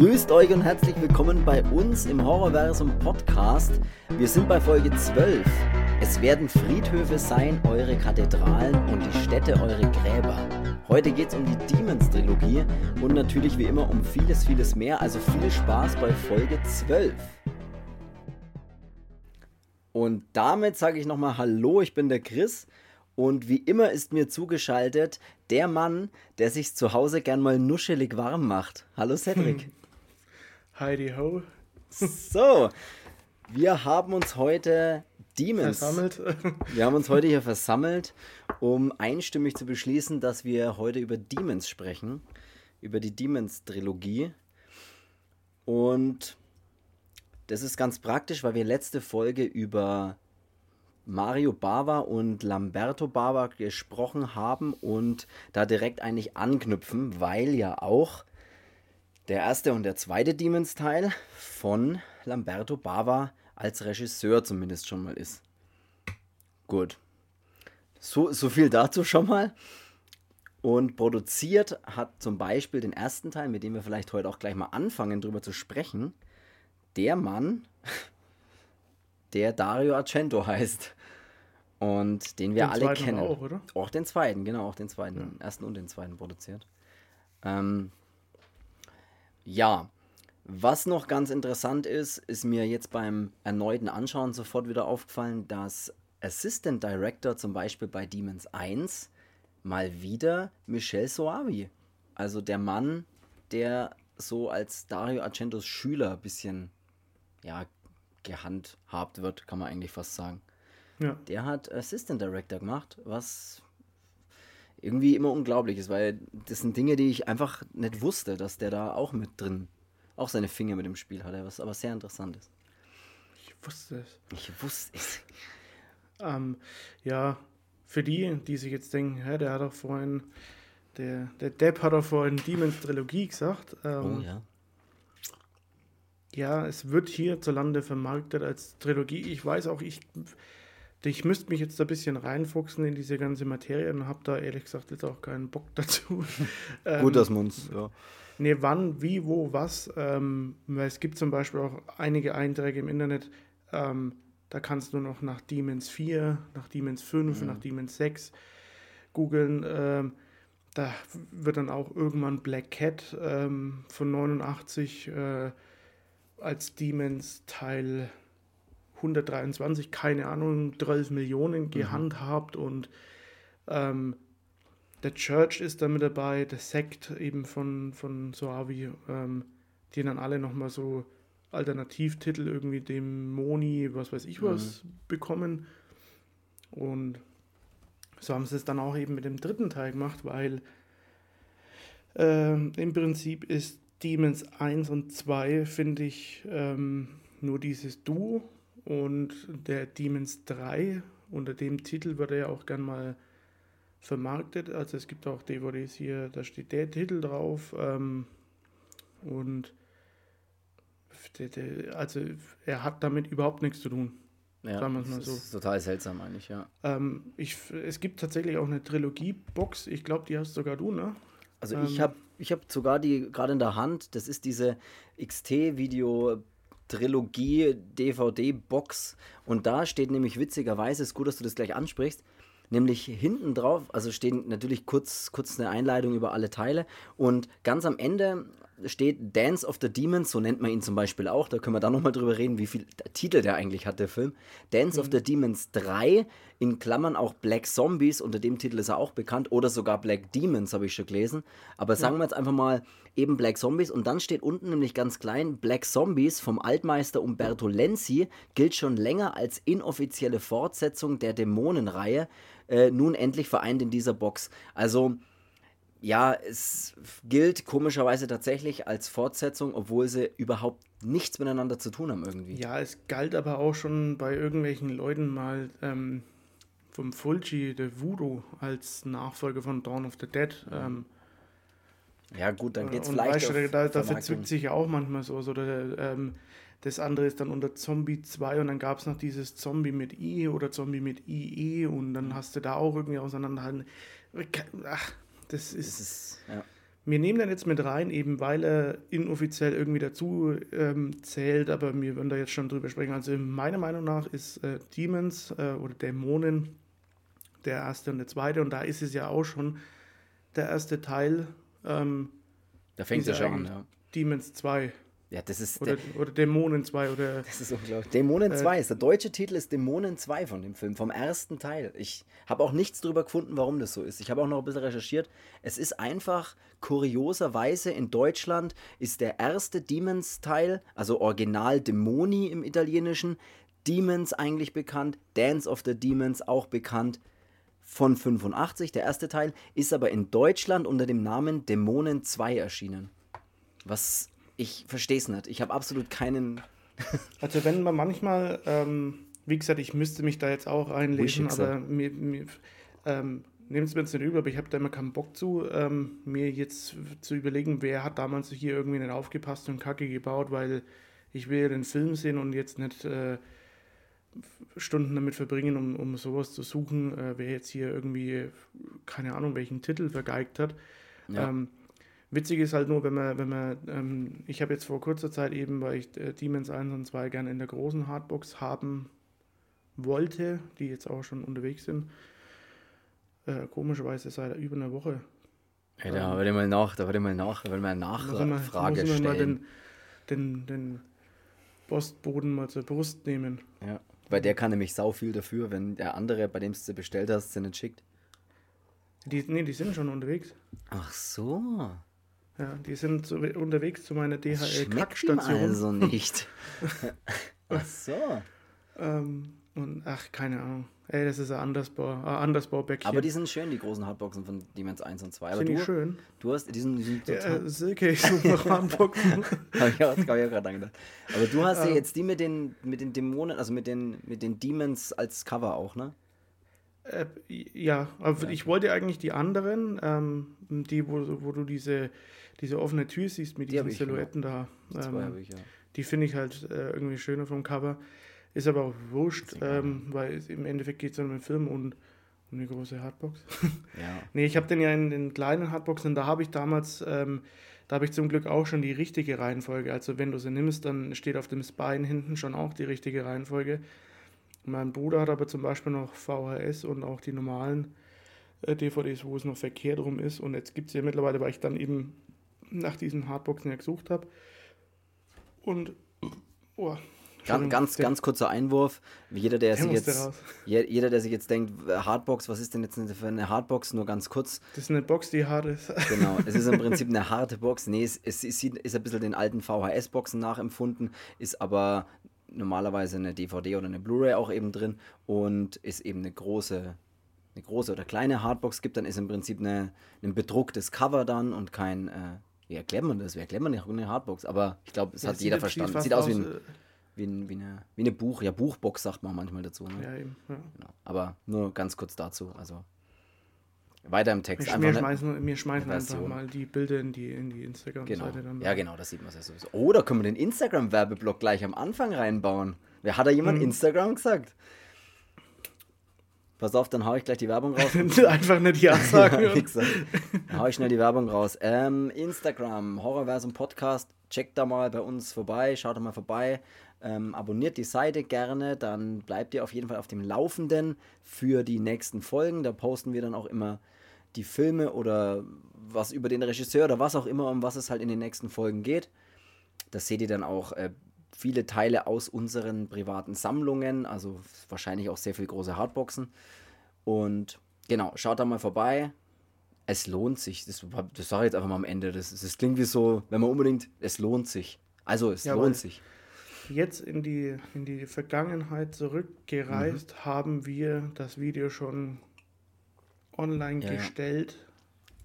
Grüßt euch und herzlich willkommen bei uns im Horrorversum Podcast. Wir sind bei Folge 12. Es werden Friedhöfe sein, eure Kathedralen und die Städte eure Gräber. Heute geht es um die Demons-Trilogie und natürlich wie immer um vieles, vieles mehr. Also viel Spaß bei Folge 12. Und damit sage ich nochmal Hallo, ich bin der Chris. Und wie immer ist mir zugeschaltet der Mann, der sich zu Hause gern mal nuschelig warm macht. Hallo Cedric. Heidi ho. So, wir haben uns heute Demons versammelt. wir haben uns heute hier versammelt, um einstimmig zu beschließen, dass wir heute über Demons sprechen, über die Demons-Trilogie. Und das ist ganz praktisch, weil wir letzte Folge über Mario Bava und Lamberto Bava gesprochen haben und da direkt eigentlich anknüpfen, weil ja auch der erste und der zweite Demons-Teil von Lamberto Bava als Regisseur zumindest schon mal ist. Gut. So, so viel dazu schon mal. Und produziert hat zum Beispiel den ersten Teil, mit dem wir vielleicht heute auch gleich mal anfangen, drüber zu sprechen, der Mann, der Dario Argento heißt. Und den wir den alle kennen. Auch? Auch den zweiten, genau, auch den zweiten. Ja. Den ersten und den zweiten produziert. Ähm, ja, was noch ganz interessant ist, ist mir jetzt beim erneuten Anschauen sofort wieder aufgefallen, dass Assistant Director zum Beispiel bei Demons 1 mal wieder Michel Soavi, also der Mann, der so als Dario Argentos Schüler ein bisschen ja, gehandhabt wird, kann man eigentlich fast sagen. Ja. Der hat Assistant Director gemacht, was irgendwie immer unglaublich ist, weil das sind Dinge, die ich einfach nicht wusste, dass der da auch mit drin, auch seine Finger mit dem Spiel hatte, was aber sehr interessant ist. Ich wusste es. Ich wusste es. Ähm, ja, für die, die sich jetzt denken, hä, der hat doch vorhin, der, der Depp hat doch vorhin Demons Trilogie gesagt. Ähm, oh ja. Ja, es wird hierzulande vermarktet als Trilogie. Ich weiß auch, ich, ich müsste mich jetzt ein bisschen reinfuchsen in diese ganze Materie und habe da ehrlich gesagt jetzt auch keinen Bock dazu. ähm, Gut, dass man uns, ja. Nee, wann, wie, wo, was. Ähm, weil es gibt zum Beispiel auch einige Einträge im Internet, ähm, da kannst du noch nach Demons 4, nach Demons 5, mhm. nach Demons 6 googeln. Ähm, da wird dann auch irgendwann Black Cat ähm, von 89 äh, als Demons Teil 123, keine Ahnung, 12 Millionen mhm. gehandhabt mhm. und ähm, der Church ist da mit dabei, der Sekt eben von, von Soavi, ähm, die dann alle nochmal so Alternativtitel, irgendwie Dämoni, was weiß ich was, mhm. bekommen. Und so haben sie es dann auch eben mit dem dritten Teil gemacht, weil äh, im Prinzip ist Demons 1 und 2 finde ich ähm, nur dieses Duo und der Demons 3 unter dem Titel wird er ja auch gern mal vermarktet. Also es gibt auch DVDs hier, da steht der Titel drauf ähm, und also er hat damit überhaupt nichts zu tun. Ja, sagen wir mal so. ist total seltsam eigentlich, ja. Ähm, ich, es gibt tatsächlich auch eine Trilogie-Box, ich glaube, die hast sogar du, ne? Also ähm, ich habe ich hab sogar die gerade in der Hand, das ist diese XT-Video Trilogie DVD-Box und da steht nämlich witzigerweise, ist gut, dass du das gleich ansprichst, nämlich hinten drauf, also stehen natürlich kurz, kurz eine Einleitung über alle Teile. Und ganz am Ende steht Dance of the Demons, so nennt man ihn zum Beispiel auch. Da können wir dann nochmal drüber reden, wie viel Titel der eigentlich hat, der Film. Dance mhm. of the Demons 3, in Klammern auch Black Zombies, unter dem Titel ist er auch bekannt, oder sogar Black Demons, habe ich schon gelesen. Aber sagen wir jetzt einfach mal eben Black Zombies und dann steht unten nämlich ganz klein, Black Zombies vom Altmeister Umberto Lenzi gilt schon länger als inoffizielle Fortsetzung der Dämonenreihe, äh, nun endlich vereint in dieser Box. Also ja, es gilt komischerweise tatsächlich als Fortsetzung, obwohl sie überhaupt nichts miteinander zu tun haben irgendwie. Ja, es galt aber auch schon bei irgendwelchen Leuten mal ähm, vom Fulci, der Voodoo, als Nachfolger von Dawn of the Dead. Ähm, ja gut, dann geht es vielleicht weißt, da, da verzwickt sich ja auch manchmal so. Oder, ähm, das andere ist dann unter Zombie 2 und dann gab es noch dieses Zombie mit I oder Zombie mit IE und dann hast du da auch irgendwie auseinander. Ach, das ist, das ist ja. wir nehmen den jetzt mit rein, eben weil er inoffiziell irgendwie dazu ähm, zählt, aber wir würden da jetzt schon drüber sprechen. Also meiner Meinung nach ist äh, Demons äh, oder Dämonen der erste und der zweite und da ist es ja auch schon der erste Teil. Ähm, da fängt es ja schon an, ja. Demons 2. Ja, das ist. Oder, oder Dämonen 2 oder. Das ist unglaublich. Dämonen 2 äh, ist der deutsche Titel ist Dämonen 2 von dem Film, vom ersten Teil. Ich habe auch nichts drüber gefunden, warum das so ist. Ich habe auch noch ein bisschen recherchiert. Es ist einfach kurioserweise in Deutschland ist der erste Demons-Teil, also Original Dämoni im Italienischen, Demons eigentlich bekannt, Dance of the Demons auch bekannt von 85, der erste Teil, ist aber in Deutschland unter dem Namen Dämonen 2 erschienen. Was ich verstehe es nicht. Ich habe absolut keinen. also wenn man manchmal, ähm, wie gesagt, ich müsste mich da jetzt auch einlesen, aber mir, mir ähm, nehmt es mir jetzt nicht übel, aber ich habe da immer keinen Bock zu, ähm, mir jetzt zu überlegen, wer hat damals hier irgendwie nicht aufgepasst und Kacke gebaut, weil ich will ja den Film sehen und jetzt nicht äh, Stunden damit verbringen, um, um sowas zu suchen, äh, wer jetzt hier irgendwie, keine Ahnung, welchen Titel vergeigt hat. Ja. Ähm, Witzig ist halt nur, wenn man, wenn man, ähm, ich habe jetzt vor kurzer Zeit eben, weil ich äh, Demons 1 und 2 gerne in der großen Hardbox haben wollte, die jetzt auch schon unterwegs sind. Äh, komischerweise seit über einer Woche. Ja, da ähm, würde ich mal nach, da würde ich mal nach, da würde mal Nachfrage stellen. Mal den, den, den Postboden mal zur Brust nehmen. Ja, weil der kann nämlich sau viel dafür, wenn der andere, bei dem du bestellt hast, sie nicht schickt. Die, nee, die sind schon unterwegs. Ach so. Ja, die sind so unterwegs zu meiner DHL-Kackstation. also nicht. ach so. ähm, und ach, keine Ahnung. Ey, das ist ein Andersbau, ein Andersbau-Bäckchen. Aber die sind schön, die großen Hardboxen von Demons 1 und 2. Aber sind du, die schön? Du hast diesen, diesen total... Ja, Silke, ich suche noch Hardboxen. habe ich auch, gerade angedacht. Aber du hast ja ähm. jetzt die mit den, mit den Dämonen, also mit den, mit den Demons als Cover auch, ne? Äh, ja, aber ja. ich wollte eigentlich die anderen, ähm, die, wo, wo du diese diese offene Tür siehst mit diesen Silhouetten da. Ähm, ich, ja. Die finde ich halt äh, irgendwie schöner vom Cover. Ist aber auch wurscht, ähm, weil im Endeffekt geht es um den Film und um eine große Hardbox. Ja. nee, ich habe den ja in den kleinen Hardboxen, da habe ich damals, ähm, da habe ich zum Glück auch schon die richtige Reihenfolge. Also wenn du sie nimmst, dann steht auf dem Spine hinten schon auch die richtige Reihenfolge. Mein Bruder hat aber zum Beispiel noch VHS und auch die normalen äh, DVDs, wo es noch verkehrt rum ist. Und jetzt gibt es ja mittlerweile, weil ich dann eben nach diesen Hardboxen ja gesucht habe. Und oh, ganz, ganz, ganz kurzer Einwurf. Jeder, der, der sich jetzt, jeder, der sich jetzt denkt, Hardbox, was ist denn jetzt für eine Hardbox? Nur ganz kurz. Das ist eine Box, die hart ist. Genau, es ist im Prinzip eine harte Box. Nee, es, es ist, ist ein bisschen den alten VHS-Boxen nachempfunden, ist aber normalerweise eine DVD oder eine Blu-ray auch eben drin und ist eben eine große eine große oder kleine Hardbox gibt, dann ist im Prinzip eine, ein bedrucktes Cover dann und kein äh, wie erklärt man das? Wie erklärt man eine Hardbox? Aber ich glaube, es ja, hat jeder verstanden. Sieht aus wie, ein, äh, wie, ein, wie, eine, wie eine Buch, ja, Buchbox sagt man manchmal dazu. Ne? Ja, eben. Ja. Genau. Aber nur ganz kurz dazu. Also weiter im Text. Wir, schmeißen, wir schmeißen einfach mal die Bilder in die, in die Instagram-Seite genau. dann. Ja, genau, das sieht man ja sowieso. Oder können wir den Instagram-Werbeblock gleich am Anfang reinbauen? Wer hat da jemand hm. Instagram gesagt? Pass auf, dann hau ich gleich die Werbung raus. Einfach nicht Ja sagen. dann hau ich schnell die Werbung raus. Ähm, Instagram, Horrorversum Podcast. Checkt da mal bei uns vorbei, schaut da mal vorbei. Ähm, abonniert die Seite gerne, dann bleibt ihr auf jeden Fall auf dem Laufenden für die nächsten Folgen. Da posten wir dann auch immer die Filme oder was über den Regisseur oder was auch immer, um was es halt in den nächsten Folgen geht. Das seht ihr dann auch äh, viele Teile aus unseren privaten Sammlungen, also wahrscheinlich auch sehr viele große Hardboxen. Und genau, schaut da mal vorbei. Es lohnt sich. Das, das sage ich jetzt einfach mal am Ende. Das, das klingt wie so, wenn man unbedingt, es lohnt sich. Also es ja, lohnt sich. Jetzt in die, in die Vergangenheit zurückgereist, mhm. haben wir das Video schon online ja, gestellt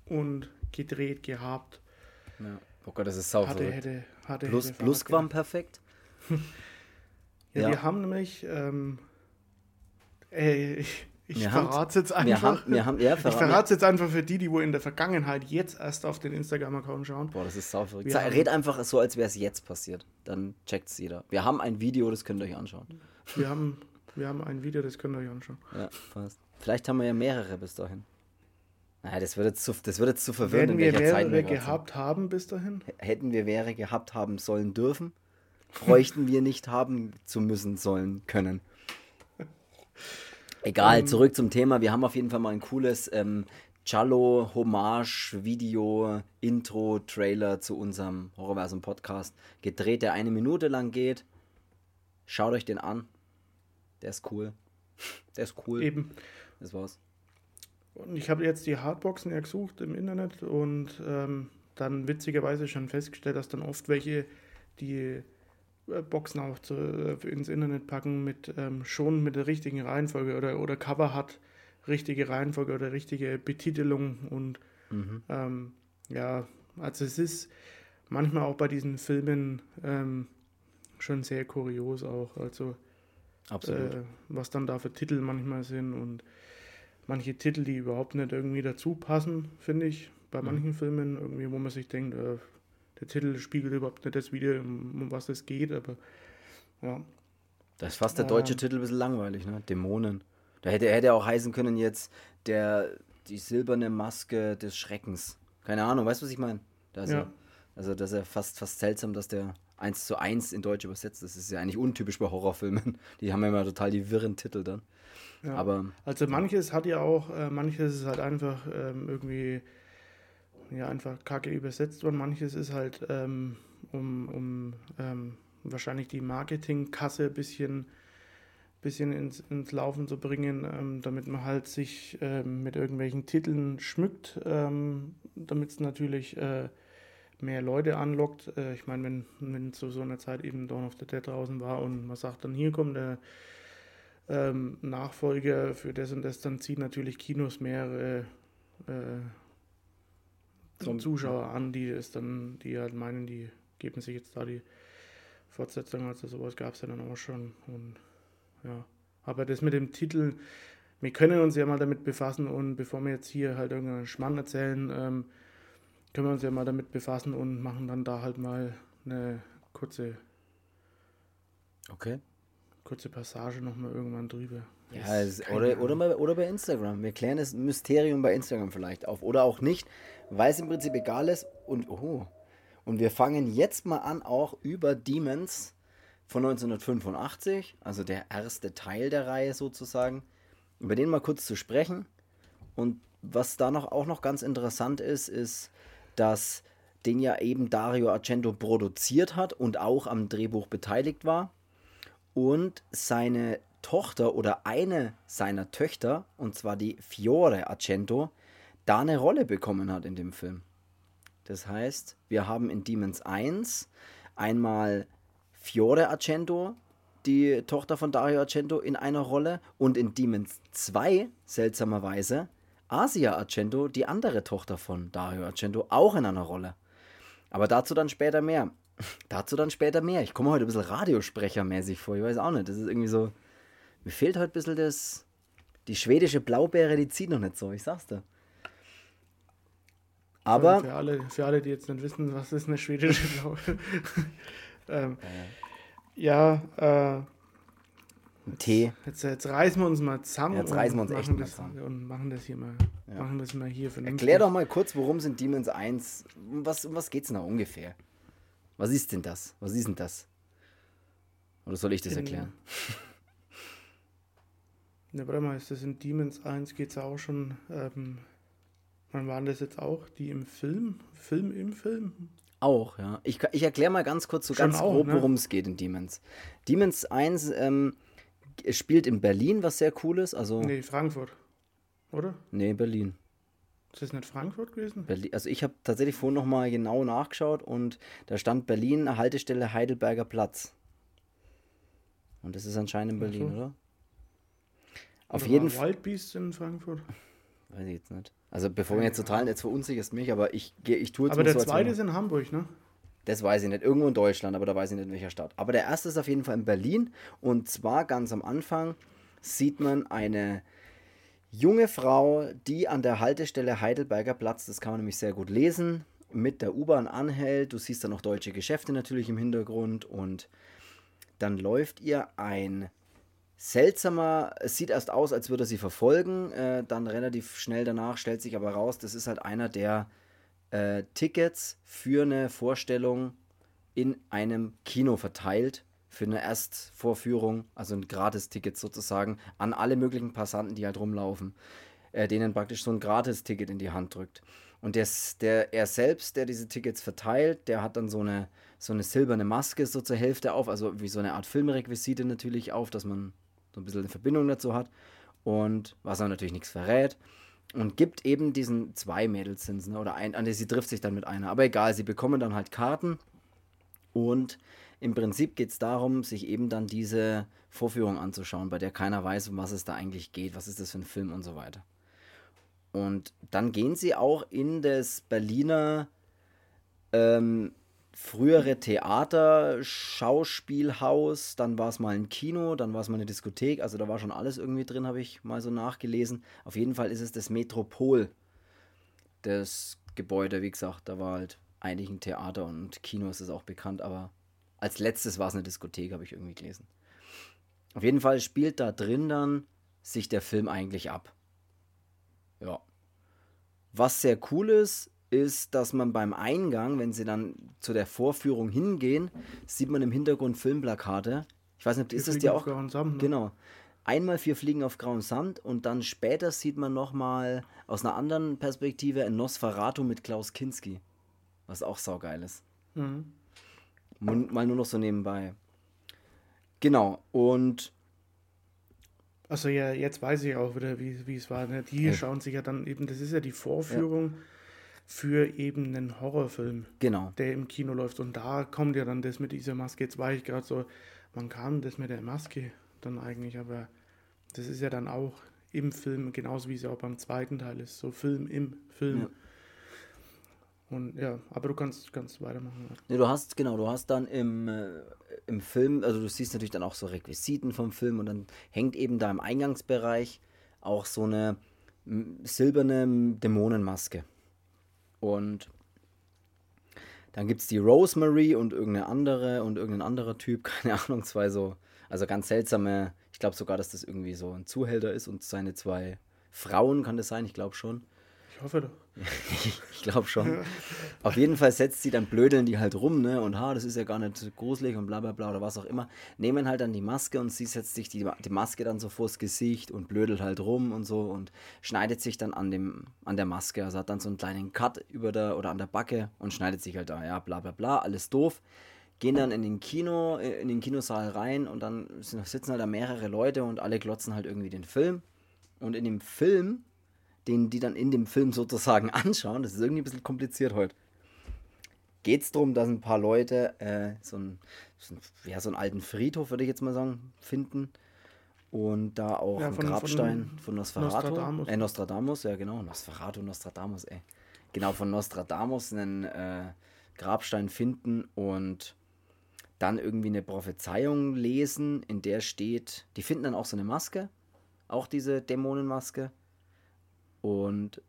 ja. und gedreht gehabt. Ja. Oh Gott, das ist sauber. Hatte, hätte, hatte, Plus, hätte Plusquam perfekt? ja, ja, wir haben nämlich, ähm, ey, ich, ich verrate es jetzt einfach. Wir haben, wir haben, ja, ich verrate es jetzt einfach für die, die wo in der Vergangenheit jetzt erst auf den Instagram-Account schauen. Boah, das ist sau verrückt. Wir Red einfach so, als wäre es jetzt passiert. Dann checkt es jeder. Wir haben ein Video, das könnt ihr euch anschauen. Wir haben, wir haben ein Video, das könnt ihr euch anschauen. Ja, fast. Vielleicht haben wir ja mehrere bis dahin. Naja, das wird jetzt zu, das wird jetzt zu verwirrend, in wir welcher Zeit mehrere wir gerade sind. gehabt haben bis dahin? Hätten wir wäre gehabt haben sollen dürfen, bräuchten wir nicht haben zu müssen sollen können. Egal, zurück zum Thema. Wir haben auf jeden Fall mal ein cooles ähm, Cello, Hommage, Video, Intro, Trailer zu unserem Horrorversum Podcast gedreht, der eine Minute lang geht. Schaut euch den an. Der ist cool. Der ist cool. Eben. Das war's. Und ich habe jetzt die Hardboxen ja gesucht im Internet und ähm, dann witzigerweise schon festgestellt, dass dann oft welche die Boxen auch zu, äh, ins Internet packen mit ähm, schon mit der richtigen Reihenfolge oder, oder Cover hat richtige Reihenfolge oder richtige Betitelung und ähm, ja, also es ist manchmal auch bei diesen Filmen ähm, schon sehr kurios auch, also äh, was dann da für Titel manchmal sind und manche Titel, die überhaupt nicht irgendwie dazu passen, finde ich, bei manchen Filmen irgendwie, wo man sich denkt, äh, der Titel spiegelt überhaupt nicht das wieder, um, was es geht, aber ja, Das ist fast der deutsche Ähm. Titel ein bisschen langweilig, ne? Dämonen. Da hätte, hätte auch heißen können jetzt der, die silberne Maske des Schreckens. Keine Ahnung, weißt du, was ich meine? Das Ja. Also das ist ja fast, fast seltsam, dass der 1 zu 1 in Deutsch übersetzt ist. Das ist ja eigentlich untypisch bei Horrorfilmen. Die haben ja immer total die wirren Titel dann. ja. Aber Also manches hat ja auch, äh, manches ist halt einfach ähm, irgendwie ja einfach kacke übersetzt worden, manches ist halt ähm, um, um ähm, wahrscheinlich die Marketingkasse ein bisschen, bisschen ins, ins Laufen zu bringen, ähm, damit man halt sich ähm, mit irgendwelchen Titeln schmückt, ähm, damit es natürlich äh, mehr Leute anlockt. Äh, ich meine, wenn, wenn zu so einer Zeit eben Dawn of the Dead draußen war und man sagt dann, hier kommt der ähm, Nachfolger für das und das, dann zieht natürlich Kinos mehr äh, Zum- Zuschauer an, die es dann, die halt meinen, die geben sich jetzt da die Fortsetzung, also sowas gab es ja dann auch schon. Und ja. Aber das mit dem Titel, wir können uns ja mal damit befassen und bevor wir jetzt hier halt irgendeinen Schmann erzählen, ähm, können wir uns ja mal damit befassen und machen dann da halt mal eine kurze, okay. kurze Passage nochmal irgendwann drüber. Ja, oder, Ahnung. oder, bei, oder bei Instagram. Wir klären das Mysterium bei Instagram vielleicht auf. Oder auch nicht, weil es im Prinzip egal ist. Und, oh, und wir fangen jetzt mal an, auch über Demons von 1985, also der erste Teil der Reihe sozusagen, über den mal kurz zu sprechen. Und was da noch auch noch ganz interessant ist, ist, dass den ja eben Dario Argento produziert hat und auch am Drehbuch beteiligt war und seine Tochter oder eine seiner Töchter, und zwar die Fiore Argento, da eine Rolle bekommen hat in dem Film. Das heißt, wir haben in Demons 1 einmal Fiore Argento, die Tochter von Dario Argento, in einer Rolle und in Demons 2, seltsamerweise, Asia Argento, die andere Tochter von Dario Argento, auch in einer Rolle. Aber dazu dann später mehr. Dazu dann später mehr. Ich komme heute ein bisschen Radiosprechermäßig vor. Ich weiß auch nicht. Das ist irgendwie so. Mir fehlt heute ein bisschen das. Die schwedische Blaubeere, die zieht noch nicht so. Ich sag's dir. Aber. Für alle, für alle, die jetzt nicht wissen, was ist eine schwedische Blaue. ähm, ja, äh, Tee. jetzt, jetzt reißen wir uns mal zusammen. Jetzt und reißen wir uns echt machen mal das, zusammen. Und machen das hier mal, machen das mal hier vernünftig. Erklär doch mal kurz, worum es in Demons 1. Um was, um was geht's denn da ungefähr? Was ist denn das? Was ist denn das? Oder soll ich das erklären? Ne, warte mal, ist das in Demons 1 geht es ja auch schon. Ähm, wann waren das jetzt auch? Die im Film? Film im Film? Auch, ja. Ich, ich erkläre mal ganz kurz, so Schon ganz auch, grob, ne? worum es geht in Demons. Demons 1 ähm, spielt in Berlin, was sehr cool ist. Also, nee, Nee, Frankfurt. Oder? Berlin. Ist das nicht Frankfurt gewesen? Berlin. Also, ich habe tatsächlich vorhin nochmal genau nachgeschaut und da stand Berlin, Haltestelle Heidelberger Platz. Und das ist anscheinend in Berlin, so. oder? Auf Oder jeden Fall. Wild Beasts in Frankfurt. Weiß ich jetzt nicht. Also, bevor wir jetzt total, jetzt verunsicherst mich, aber ich, geh- ich tue jetzt Aber der so, zweite ist in Hamburg, ne? Das weiß ich nicht. Irgendwo in Deutschland, aber da weiß ich nicht in welcher Stadt. Aber der erste ist auf jeden Fall in Berlin. Und zwar ganz am Anfang sieht man eine junge Frau, die an der Haltestelle Heidelberger Platz, das kann man nämlich sehr gut lesen, mit der U-Bahn anhält. Du siehst dann noch deutsche Geschäfte natürlich im Hintergrund und dann läuft ihr ein seltsamer, es sieht erst aus, als würde er sie verfolgen, äh, dann relativ schnell danach stellt sich aber raus, das ist halt einer, der äh, Tickets für eine Vorstellung in einem Kino verteilt, für eine Erstvorführung, also ein Gratis-Ticket sozusagen, an alle möglichen Passanten, die halt rumlaufen, äh, denen praktisch so ein Gratis-Ticket in die Hand drückt. Und der, der, er selbst, der diese Tickets verteilt, der hat dann so eine, so eine silberne Maske so zur Hälfte auf, also wie so eine Art Filmrequisite natürlich auf, dass man so ein bisschen eine Verbindung dazu hat. Und was er natürlich nichts verrät. Und gibt eben diesen zwei Mädels ne? oder ein, sie trifft sich dann mit einer. Aber egal, sie bekommen dann halt Karten. Und im Prinzip geht es darum, sich eben dann diese Vorführung anzuschauen, bei der keiner weiß, um was es da eigentlich geht, was ist das für ein Film und so weiter. Und dann gehen sie auch in das Berliner ähm, frühere Theater, Schauspielhaus, dann war es mal ein Kino, dann war es mal eine Diskothek, also da war schon alles irgendwie drin, habe ich mal so nachgelesen. Auf jeden Fall ist es das Metropol, das Gebäude, wie gesagt, da war halt eigentlich ein Theater und Kino ist es auch bekannt, aber als letztes war es eine Diskothek, habe ich irgendwie gelesen. Auf jeden Fall spielt da drin dann sich der Film eigentlich ab. Ja. Was sehr cool ist, ist, dass man beim Eingang, wenn sie dann zu der Vorführung hingehen, sieht man im Hintergrund Filmplakate. Ich weiß nicht, ist das dir auch? Sand, ne? Genau. Einmal vier Fliegen auf grauem Sand und dann später sieht man nochmal aus einer anderen Perspektive ein Nosferatu mit Klaus Kinski. Was auch saugeil ist. Mhm. Mal nur noch so nebenbei. Genau, und. Also ja, jetzt weiß ich auch wieder, wie, es war. Ne? Die ja. schauen sich ja dann eben, das ist ja die Vorführung. Ja für eben einen Horrorfilm, genau. der im Kino läuft. Und da kommt ja dann das mit dieser Maske. Jetzt war ich gerade so, man kam das mit der Maske dann eigentlich, aber das ist ja dann auch im Film, genauso wie es ja auch beim zweiten Teil ist, so Film im Film. Ja. Und ja, aber du kannst, kannst weitermachen. Nee, du hast, genau, du hast dann im, äh, im Film, also du siehst natürlich dann auch so Requisiten vom Film und dann hängt eben da im Eingangsbereich auch so eine silberne Dämonenmaske. Und dann gibt es die Rosemary und irgendeine andere und irgendein anderer Typ, keine Ahnung, zwei so, also ganz seltsame, ich glaube sogar, dass das irgendwie so ein Zuhälter ist und seine zwei Frauen, kann das sein, ich glaube schon. Ich hoffe doch. ich glaube schon. Auf jeden Fall setzt sie dann blödeln die halt rum, ne? Und ha, das ist ja gar nicht gruselig und bla bla bla oder was auch immer. Nehmen halt dann die Maske und sie setzt sich die, die Maske dann so vors Gesicht und blödelt halt rum und so und schneidet sich dann an, dem, an der Maske. Also hat dann so einen kleinen Cut über der oder an der Backe und schneidet sich halt da, ja, bla bla bla, alles doof. Gehen dann in den Kino, in den Kinosaal rein und dann sitzen halt da mehrere Leute und alle glotzen halt irgendwie den Film. Und in dem Film den die dann in dem Film sozusagen anschauen, das ist irgendwie ein bisschen kompliziert heute, geht es darum, dass ein paar Leute äh, so, ein, so, ein, ja, so einen alten Friedhof, würde ich jetzt mal sagen, finden. Und da auch ja, von, ein Grabstein von, von Nosferatu. Nostradamus. Äh, Nostradamus, ja genau. Nosferatu, Nostradamus, ey. Genau, von Nostradamus einen äh, Grabstein finden und dann irgendwie eine Prophezeiung lesen, in der steht, die finden dann auch so eine Maske, auch diese Dämonenmaske. Und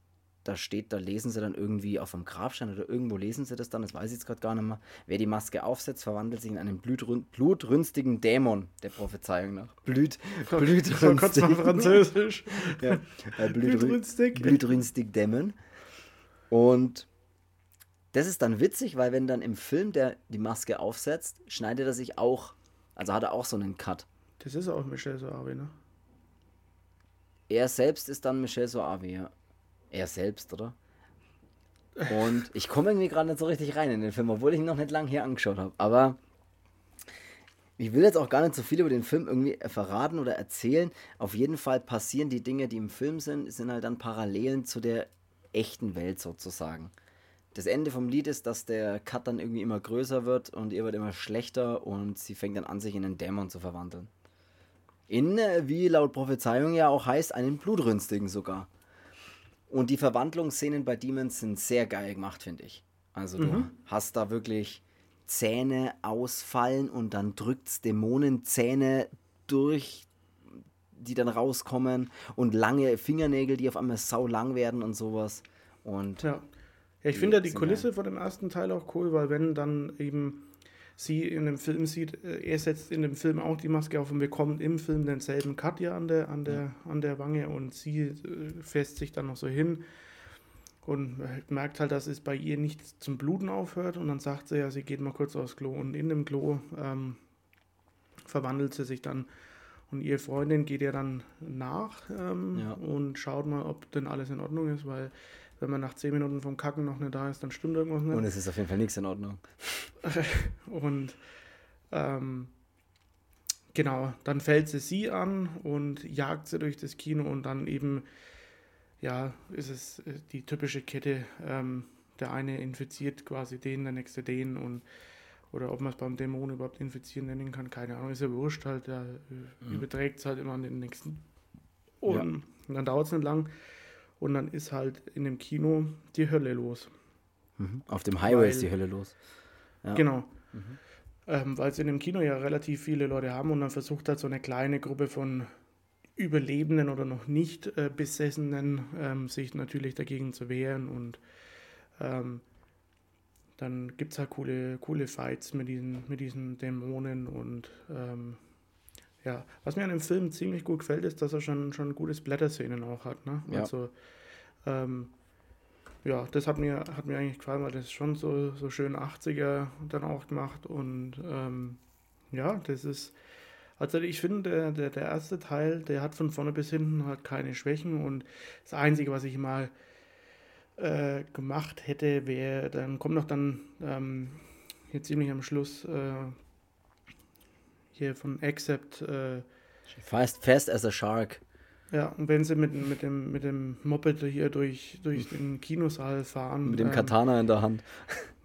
da steht, da lesen sie dann irgendwie auf dem Grabstein oder irgendwo lesen sie das dann, das weiß ich jetzt gerade gar nicht mehr. Wer die Maske aufsetzt, verwandelt sich in einen blutrün blutrünstigen Dämon, der Prophezeiung nach. Blut, blutrünstig. Kurz mal Französisch. ja, äh, blutrünstig. Blutrünstig Dämon. Und das ist dann witzig, weil wenn dann im Film der die Maske aufsetzt, schneidet er sich auch, also hat er auch so einen Cut. Das ist auch Michel Soavi, ne? Er selbst ist dann Michel Soavi, ja. Er selbst, oder? Und ich komme irgendwie gerade nicht so richtig rein in den Film, obwohl ich ihn noch nicht lange hier angeschaut habe. Aber ich will jetzt auch gar nicht so viel über den Film irgendwie verraten oder erzählen. Auf jeden Fall passieren die Dinge, die im Film sind, sind halt dann Parallelen zu der echten Welt sozusagen. Das Ende vom Lied ist, dass der Cut dann irgendwie immer größer wird und ihr wird immer schlechter und sie fängt dann an, sich in einen Dämon zu verwandeln. In, äh, wie laut Prophezeiung ja auch heißt, einen Blutrünstigen sogar. Und die Verwandlungsszenen bei Demons sind sehr geil gemacht, finde ich. Also du mhm. hast da wirklich Zähne ausfallen und dann drückt's Dämonenzähne durch, die dann rauskommen und lange Fingernägel, die auf einmal sau lang werden und sowas. Und ja. ja ich finde ja die Kulisse geil. von dem ersten Teil auch cool, weil wenn dann eben sie in dem Film sieht, äh, er setzt in dem Film auch die Maske auf und bekommt im Film denselben Cut ja an der, an der, an der Wange und sie äh, fässt sich dann noch so hin und merkt halt, dass es bei ihr nicht zum Bluten aufhört und dann sagt sie ja, sie geht mal kurz aufs Klo und in dem Klo ähm, verwandelt sie sich dann und ihre Freundin geht ihr dann nach ähm, ja. und schaut mal, ob denn alles in Ordnung ist, weil wenn man nach zehn Minuten vom Kacken noch nicht da ist, dann stimmt irgendwas nicht. Und es ist auf jeden Fall nichts in Ordnung. und ähm, genau, dann fällt sie sie an und jagt sie durch das Kino und dann eben, ja, ist es äh, die typische Kette. Ähm, der eine infiziert quasi den, der nächste den und oder ob man es beim Dämon überhaupt infizieren nennen kann, keine Ahnung, ist ja wurscht halt, der mhm. überträgt es halt immer an den nächsten. Und, ja. und dann dauert es nicht lang und dann ist halt in dem Kino die Hölle los. Mhm. Auf dem Highway Weil, ist die Hölle los. Ja. Genau. Mhm. Ähm, Weil es in dem Kino ja relativ viele Leute haben und dann versucht halt so eine kleine Gruppe von Überlebenden oder noch nicht äh, Besessenen ähm, sich natürlich dagegen zu wehren und ähm, dann gibt es halt coole, coole Fights mit diesen, mit diesen Dämonen und ähm, ja, was mir an dem Film ziemlich gut gefällt, ist, dass er schon, schon gute Splatter-Szenen auch hat. Ne? Ja. Also, ähm, ja, das hat mir, hat mir eigentlich gefallen, weil das schon so, so schön 80er dann auch gemacht und ähm, ja, das ist, also ich finde, der, der, der erste Teil, der hat von vorne bis hinten halt keine Schwächen und das Einzige, was ich mal äh, gemacht hätte, wäre, dann kommt noch dann ähm, hier ziemlich am Schluss äh, hier von Accept. Äh, fast, fast as a Shark. Ja, und wenn sie mit, mit, dem, mit dem Moped hier durch, durch den Kinosaal fahren. Mit dem ähm, Katana in der Hand.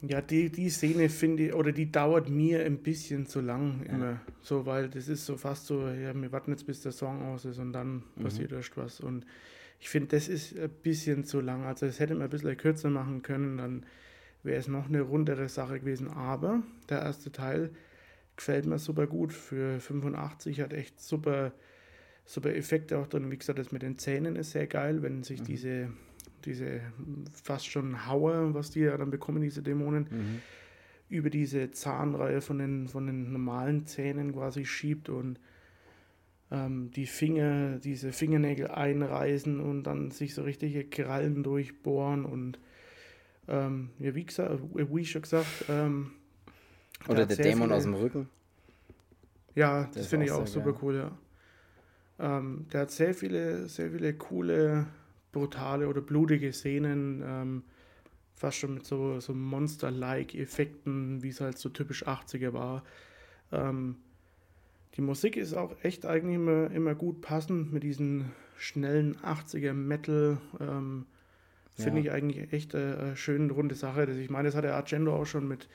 Ja, die, die Szene finde ich, oder die dauert mir ein bisschen zu lang immer. Ja. So, weil das ist so fast so, ja, wir warten jetzt bis der Song aus ist und dann mhm. passiert erst was. Und ich finde, das ist ein bisschen zu lang. Also, das hätte man ein bisschen kürzer machen können, dann wäre es noch eine rundere Sache gewesen. Aber der erste Teil gefällt mir super gut. Für 85 hat echt super, super Effekte auch drin. Wie gesagt, das mit den Zähnen ist sehr geil, wenn sich mhm. diese, diese fast schon Hauer, was die ja dann bekommen, diese Dämonen, mhm. über diese Zahnreihe von den, von den normalen Zähnen quasi schiebt und ähm, die Finger, diese Fingernägel einreißen und dann sich so richtige Krallen durchbohren und ähm, ja, wie gesagt, wie schon gesagt, ähm, oder der, Dämon aus dem Rücken. Ja, das, das finde ich auch super geil. cool, ja. Ähm, der hat sehr viele, sehr viele coole, brutale oder blutige Szenen, ähm, fast schon mit so, so Monster-like Effekten, wie es halt so typisch 80er war. Ähm, die Musik ist auch echt eigentlich immer, immer gut passend mit diesen schnellen 80er Metal. Ähm, Finde ja. ich eigentlich echt eine, eine schöne runde Sache. Das, ich meine, das hat der Argento auch schon mit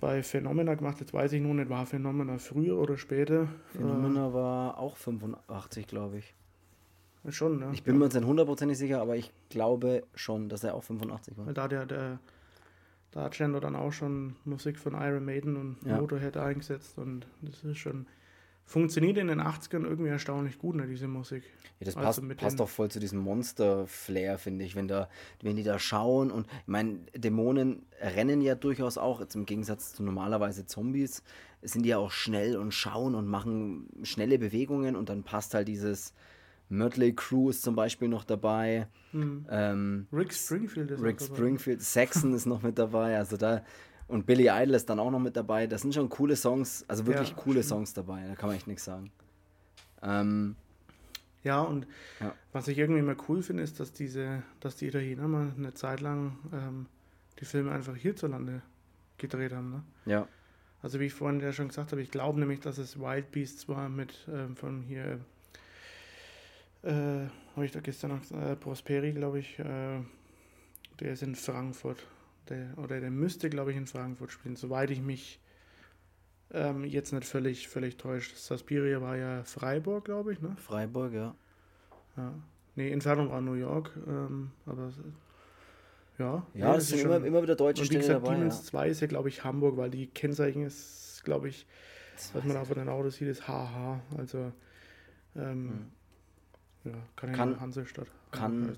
bei Phenomena gemacht. Jetzt weiß ich nur nicht, war Phenomena früher oder später? Phenomena äh, war auch 85, glaube ich. Schon, ne? Ich bin mir jetzt nicht hundertprozentig sicher, aber ich glaube schon, dass er auch 85 war. Da der, der da hat Gendo dann auch schon Musik von Iron Maiden und ja. Motorhead eingesetzt und das ist schon funktioniert in den 80ern irgendwie erstaunlich gut, ne, diese Musik. Ja, das also passt, passt doch voll zu diesem Monster-Flair, finde ich, wenn, da, wenn die da schauen und ich meine, Dämonen rennen ja durchaus auch, jetzt im Gegensatz zu normalerweise Zombies, sind die ja auch schnell und schauen und machen schnelle Bewegungen und dann passt halt dieses Mötley Crew ist zum Beispiel noch dabei. Hm. Ähm, Rick Springfield ist Rick Springfield, Saxon ist noch mit dabei, also da und Billy Idol ist dann auch noch mit dabei. Das sind schon coole Songs, also wirklich ja, coole stimmt. Songs dabei. Da kann man echt nichts sagen. Ähm, ja, und ja. was ich irgendwie immer cool finde, ist, dass diese, dass die Italiener mal eine Zeit lang ähm, die Filme einfach hierzulande gedreht haben. Ne? Ja. Also wie ich vorhin ja schon gesagt habe, ich glaube nämlich, dass es Wild Beasts war mit ähm, von hier, äh, habe ich da gestern noch, äh, Prosperi, glaube ich, äh, der ist in Frankfurt der, oder der müsste, glaube ich, in Frankfurt spielen, soweit ich mich ähm, jetzt nicht völlig, völlig täuscht. Saspiria war ja Freiburg, glaube ich, ne? Freiburg, ja. ja. Nee, Entfernung war New York, ähm, aber ja. Ja, es sind immer, immer wieder deutsche Städte dabei. Demons ja. 2 ist ja, glaube ich, Hamburg, weil die Kennzeichen ist, glaube ich, das was man auch von den Autos sieht, ist HH. Also, ähm, hm. ja, kann, kann ja Hansestadt. Kann,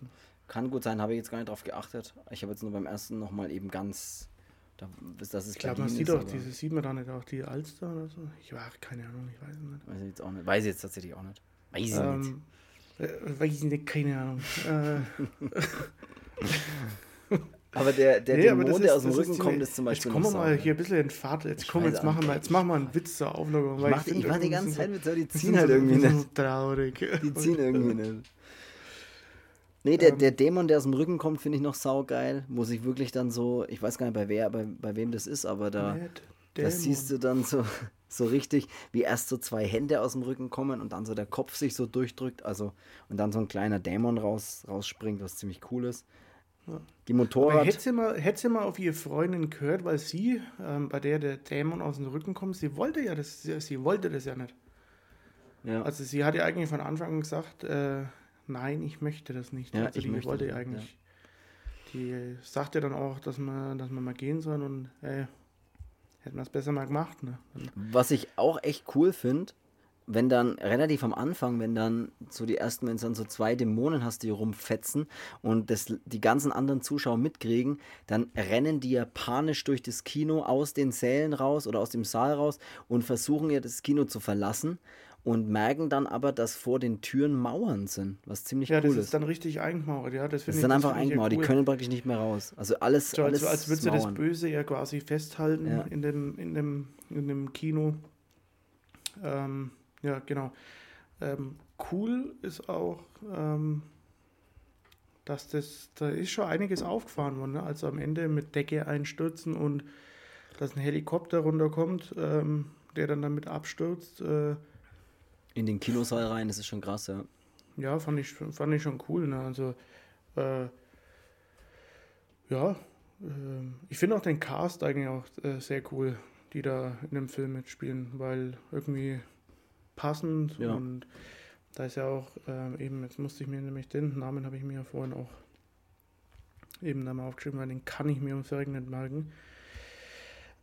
kann gut sein, habe ich jetzt gar nicht drauf geachtet. Ich habe jetzt nur beim ersten nochmal eben ganz Da, das ist ich glaube, man sieht auch, diese sieht man da nicht auch die Alster oder so. Ich war keine Ahnung, ich weiß es nicht. Weiß ich jetzt auch nicht. Weiß ich jetzt tatsächlich auch nicht. Weiß ich ähm, nicht. Äh, weiß ich nicht, keine Ahnung. Äh. aber der, der nee, Dämon, der aus dem Rücken kommt, ist zum Beispiel. Jetzt kommen wir mal hier ein bisschen in Fahrt. Jetzt, komm, jetzt, machen wir, jetzt machen wir einen Witz zur Auflösung. Ich, mach, ich, ich war die ganze Zeit mit so, die ziehen halt irgendwie nicht. So traurig. Die ziehen irgendwie nicht. Nee, der, ähm, der Dämon, der aus dem Rücken kommt, finde ich noch saugeil. Muss ich wirklich dann so, ich weiß gar nicht, bei, wer, bei, bei wem das ist, aber da, das siehst du dann so, so richtig, wie erst so zwei Hände aus dem Rücken kommen und dann so der Kopf sich so durchdrückt, also und dann so ein kleiner Dämon raus, rausspringt, was ziemlich cool ist. Ja. Die Motorrad. hätte sie, mal, hätte sie mal auf ihre Freundin gehört, weil sie, ähm, bei der der Dämon aus dem Rücken kommt, sie wollte ja das, sie, sie wollte das ja nicht. Ja. Also sie hat ja eigentlich von Anfang an gesagt, äh, nein, ich möchte das nicht. Ja, also ich die wollte ja eigentlich. Ja. Die sagte dann auch, dass man, dass man mal gehen soll und ey, hätten wir es besser mal gemacht. Ne? Was ich auch echt cool finde, wenn dann relativ am Anfang, wenn dann so die ersten, wenn es dann so zwei Dämonen hast, die rumfetzen und das, die ganzen anderen Zuschauer mitkriegen, dann rennen die ja panisch durch das Kino aus den Sälen raus oder aus dem Saal raus und versuchen ja das Kino zu verlassen und merken dann aber, dass vor den Türen Mauern sind, was ziemlich ja, cool ist. Ja, das ist dann richtig eingemauert, ja. Das, das ist dann einfach eingemauert, cool. die können praktisch nicht mehr raus. Also alles, so, alles als, als würdest du das Böse ja quasi festhalten ja. In, dem, in, dem, in dem Kino. Ähm, ja, genau. Ähm, cool ist auch, ähm, dass das, da ist schon einiges aufgefahren worden. Ne? Also am Ende mit Decke einstürzen und dass ein Helikopter runterkommt, ähm, der dann damit abstürzt. Äh, in den Kinosaal rein, das ist schon krass, ja. Ja, fand ich, fand ich schon cool. Ne? Also, äh, ja, äh, ich finde auch den Cast eigentlich auch äh, sehr cool, die da in dem Film mitspielen, weil irgendwie passend ja. und da ist ja auch äh, eben, jetzt musste ich mir nämlich den Namen habe ich mir ja vorhin auch eben da mal aufgeschrieben, weil den kann ich mir ums Verrecken nicht merken.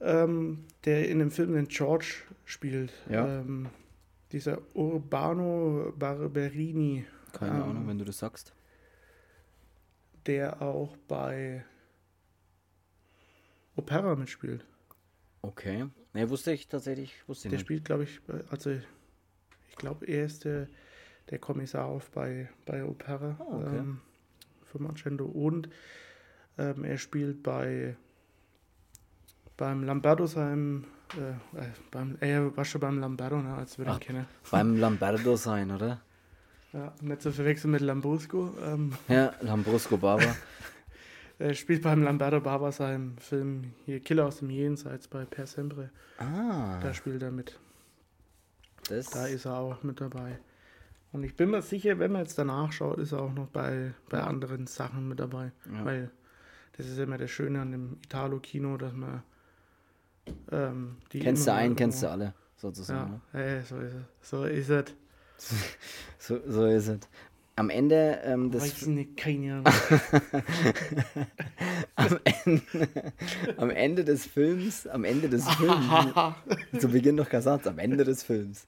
Ähm, der in dem Film den George spielt. Ja. Ähm, dieser Urbano Barberini. Keine ähm, Ahnung, wenn du das sagst. Der auch bei Opera mitspielt. Okay. Ne, wusste ich tatsächlich. Wusste der nicht. spielt, glaube ich, also ich glaube, er ist der, der Kommissar auf bei, bei Opera oh, okay. ähm, für Marcendo. Und ähm, er spielt bei beim Lamberto seinem äh, äh, beim, er war schon beim Lamberto, ne, als wir ihn kennen. Beim Lamberto sein, oder? Ja, nicht zu verwechseln mit Lambrusco. Ähm, ja, Lambrusco Barber. er spielt beim Lamberto Barber seinem Film hier Killer aus dem Jenseits bei Per Sempre. Ah. Da spielt er mit. Das da ist er auch mit dabei. Und ich bin mir sicher, wenn man jetzt danach schaut, ist er auch noch bei, bei anderen Sachen mit dabei. Ja. Weil das ist immer das Schöne an dem Italo-Kino, dass man ähm, kennst du einen, kennst du alle, sozusagen. Ja, ne? hey, so ist es. So ist es. so, so ist es. Am Ende ähm, des. Weiß nicht, keine Ahnung. am, Ende, am Ende des Films, am Ende des Films, zu Beginn noch gesagt, am Ende des Films,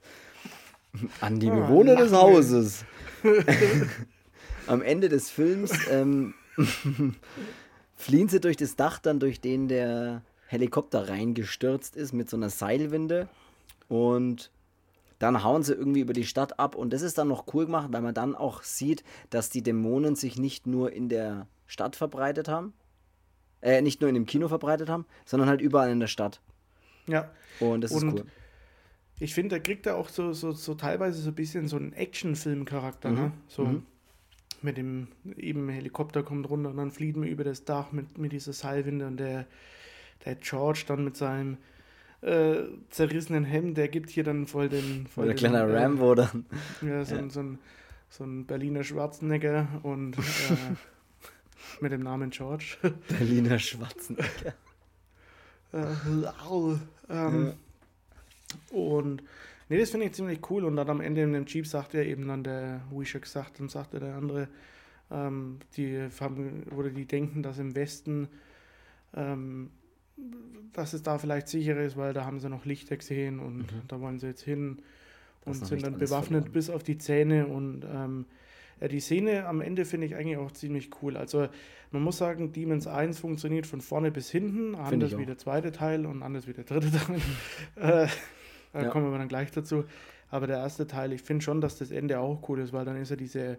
an die ah, Bewohner des Hauses. am Ende des Films ähm, fliehen sie durch das Dach dann, durch den der Helikopter reingestürzt ist mit so einer Seilwinde und dann hauen sie irgendwie über die Stadt ab und das ist dann noch cool gemacht, weil man dann auch sieht, dass die Dämonen sich nicht nur in der Stadt verbreitet haben, äh, nicht nur in dem Kino verbreitet haben, sondern halt überall in der Stadt. Ja. Und das und ist cool. Ich finde, da kriegt er auch so, so, so teilweise so ein bisschen so einen Actionfilm-Charakter, ne? mhm. ne? So mhm. mit dem eben Helikopter kommt runter und dann fliegt man über das Dach mit, mit dieser Seilwinde und der der George dann mit seinem äh, zerrissenen Hemd, der gibt hier dann voll den. Voll der kleine äh, Rambo dann. Ja, so, ja. Ein, so, ein, so ein Berliner Schwarzenegger und äh, mit dem Namen George. Berliner Schwarzenegger. äh, ähm, ja. Und nee, das finde ich ziemlich cool. Und dann am Ende in dem Jeep sagt er eben dann der, wie schon gesagt, dann sagte der andere, ähm, die haben, oder die denken, dass im Westen ähm, dass es da vielleicht sicherer ist, weil da haben sie noch Lichter gesehen und mhm. da wollen sie jetzt hin und sind dann bewaffnet bis auf die Zähne und ähm, Ja, die Szene am Ende finde ich eigentlich auch ziemlich cool. Also man muss sagen, Demons 1 funktioniert von vorne bis hinten, anders wie der zweite Teil und anders wie der dritte Teil. äh, da ja. kommen wir dann gleich dazu. Aber der erste Teil, ich finde schon, dass das Ende auch cool ist, weil dann ist ja diese,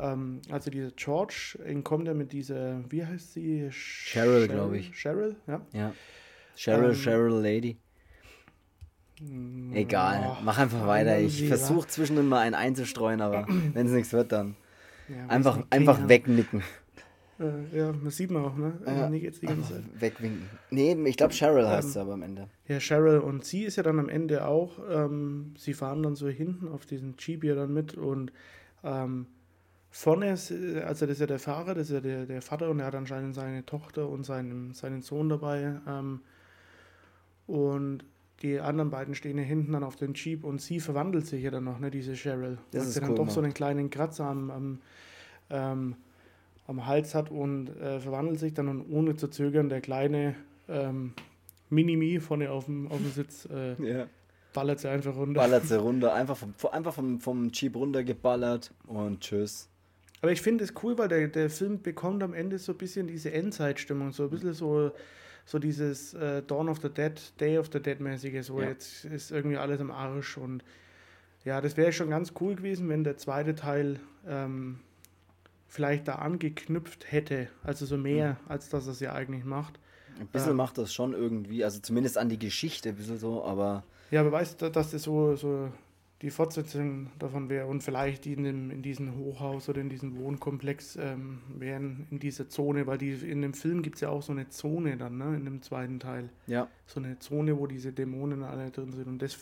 ähm, also dieser George, ihn kommt er mit dieser, wie heißt sie? Cheryl, glaube ich. Cheryl, ja. Ja. Cheryl, ähm, Cheryl Lady. Egal, oh, mach einfach weiter. Ich versuche zwischendurch mal einen einzustreuen, aber wenn es nichts wird, dann ja, einfach, einfach wegnicken. Äh, ja, das sieht man auch, ne? Ja, nee, geht's die ganze Zeit. Wegwinken. Nee, ich glaube Cheryl ähm, heißt sie aber am Ende. Ja, Cheryl und sie ist ja dann am Ende auch, ähm, sie fahren dann so hinten auf diesen Jeep hier dann mit und ähm, vorne ist, also das ist ja der Fahrer, das ist ja der, der Vater und er hat anscheinend seine Tochter und seinen, seinen Sohn dabei. Ähm, und die anderen beiden stehen hier hinten dann auf dem Jeep und sie verwandelt sich ja dann noch, ne, diese Cheryl. Das ist sie dann cool, doch Mann. so einen kleinen Kratzer am, am, ähm, am Hals hat und äh, verwandelt sich dann und ohne zu zögern der kleine ähm, Minimi vorne auf dem, auf dem Sitz äh, ja. ballert sie einfach runter. Ballert sie runter, einfach vom, einfach vom, vom Jeep runtergeballert und tschüss. Aber ich finde es cool, weil der, der Film bekommt am Ende so ein bisschen diese Endzeitstimmung, so ein bisschen so so dieses äh, Dawn of the Dead, Day of the Dead mäßige, so ja. jetzt ist irgendwie alles im Arsch und ja, das wäre schon ganz cool gewesen, wenn der zweite Teil ähm, vielleicht da angeknüpft hätte, also so mehr, mhm. als dass er es ja eigentlich macht. Ein bisschen ähm, macht das schon irgendwie, also zumindest an die Geschichte, ein bisschen so, aber. Ja, aber weißt du, dass das so, so die Fortsetzung davon wäre und vielleicht in, dem, in diesem Hochhaus oder in diesem Wohnkomplex ähm, wären in dieser Zone, weil die in dem Film gibt es ja auch so eine Zone dann, ne, in dem zweiten Teil. Ja. So eine Zone, wo diese Dämonen alle drin sind und das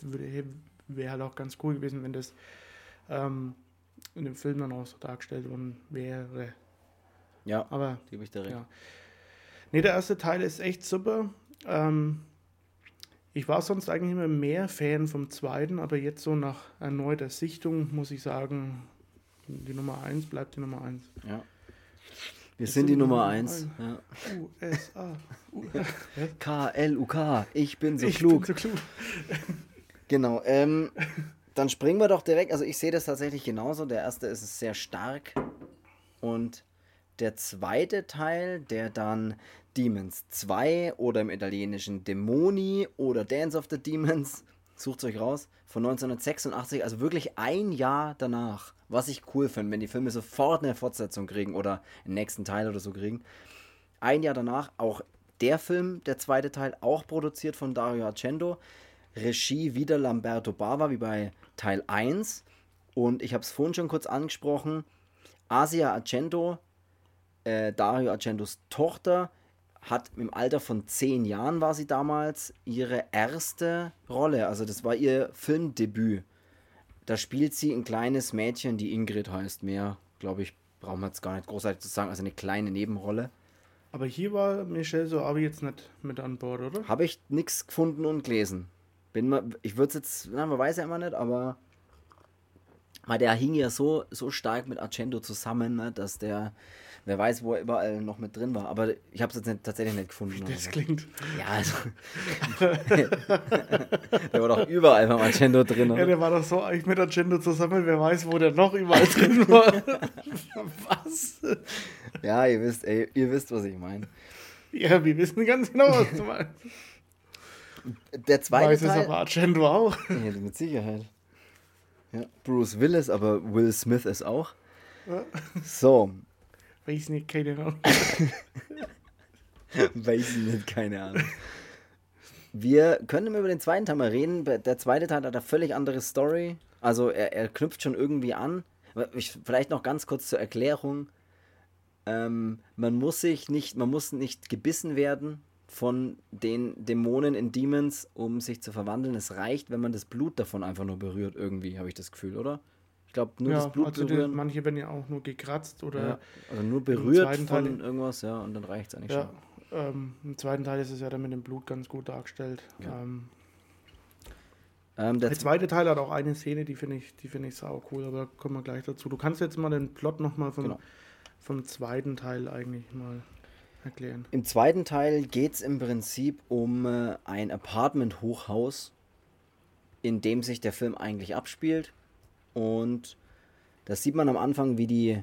wäre halt auch ganz cool gewesen, wenn das ähm, in dem Film dann auch so dargestellt worden wäre. Ja, aber gebe ich dir recht. Ja. Nee, der erste Teil ist echt super. Ähm, ich war sonst eigentlich immer mehr Fan vom zweiten, aber jetzt so nach erneuter Sichtung muss ich sagen, die Nummer 1 bleibt die Nummer 1. Ja. Wir sind die Nummer 1. Ja. USA. K-L-U-K. Ich bin so ich klug. Bin so klug. genau. Ähm, dann springen wir doch direkt. Also ich sehe das tatsächlich genauso. Der erste ist sehr stark. Und der zweite Teil, der dann Demons 2 oder im italienischen Demoni oder Dance of the Demons, sucht euch raus, von 1986, also wirklich ein Jahr danach, was ich cool finde, wenn die Filme sofort eine Fortsetzung kriegen oder einen nächsten Teil oder so kriegen. Ein Jahr danach auch der Film, der zweite Teil, auch produziert von Dario Argento. Regie wieder Lamberto Bava, wie bei Teil 1. Und ich habe es vorhin schon kurz angesprochen. Asia Argento, äh, Dario Argentos Tochter, hat im Alter von zehn Jahren war sie damals ihre erste Rolle. Also das war ihr Filmdebüt. Da spielt sie ein kleines Mädchen, die Ingrid heißt. Mehr, glaube ich, brauchen wir jetzt gar nicht großartig zu sagen. Also eine kleine Nebenrolle. Aber hier war Michelle so aber jetzt nicht mit an Bord, oder? Habe ich nichts gefunden und gelesen. Bin mal, ich würde es jetzt, na, man weiß ja immer nicht, aber weil der hing ja so, so stark mit Argento zusammen, ne, dass der Wer weiß, wo er überall noch mit drin war. Aber ich habe es jetzt nicht, tatsächlich nicht gefunden. Wie das also. klingt. Ja, also. der war doch überall beim Agendo drin. Oder? Ja, der war doch so eigentlich mit Agendo zusammen. Wer weiß, wo der noch überall drin war. was? Ja, ihr wisst, ey, ihr wisst, was ich meine. Ja, wir wissen ganz genau, was du meinst. Der zweite weiß Teil. es aber Agendo auch. Ja, mit Sicherheit. Ja, Bruce Willis, aber Will Smith ist auch. Ja. So, Weiß nicht, keine Ahnung. Weiß nicht, keine Ahnung. Wir können über den zweiten Teil mal reden. Der zweite Teil hat eine völlig andere Story. Also er, er knüpft schon irgendwie an. Ich, vielleicht noch ganz kurz zur Erklärung. Ähm, man muss sich nicht, man muss nicht gebissen werden von den Dämonen in Demons, um sich zu verwandeln. Es reicht, wenn man das Blut davon einfach nur berührt, irgendwie, habe ich das Gefühl, oder? Glaube, nur ja, das Blut also berühren. Die, manche werden ja auch nur gekratzt oder ja, also nur berührt von Teil, irgendwas, ja, und dann reicht es eigentlich ja, schon. Ähm, Im zweiten Teil ist es ja dann mit dem Blut ganz gut dargestellt. Ja. Ähm, ähm, der, der, zweite Teil hat auch eine Szene, die finde ich, die finde ich sau cool, aber kommen wir gleich dazu. Du kannst jetzt mal den Plot nochmal vom, genau. vom zweiten Teil eigentlich mal erklären. Im zweiten Teil geht es im Prinzip um äh, ein Apartment-Hochhaus, in dem sich der Film eigentlich abspielt. Und Da sieht man am Anfang, wie die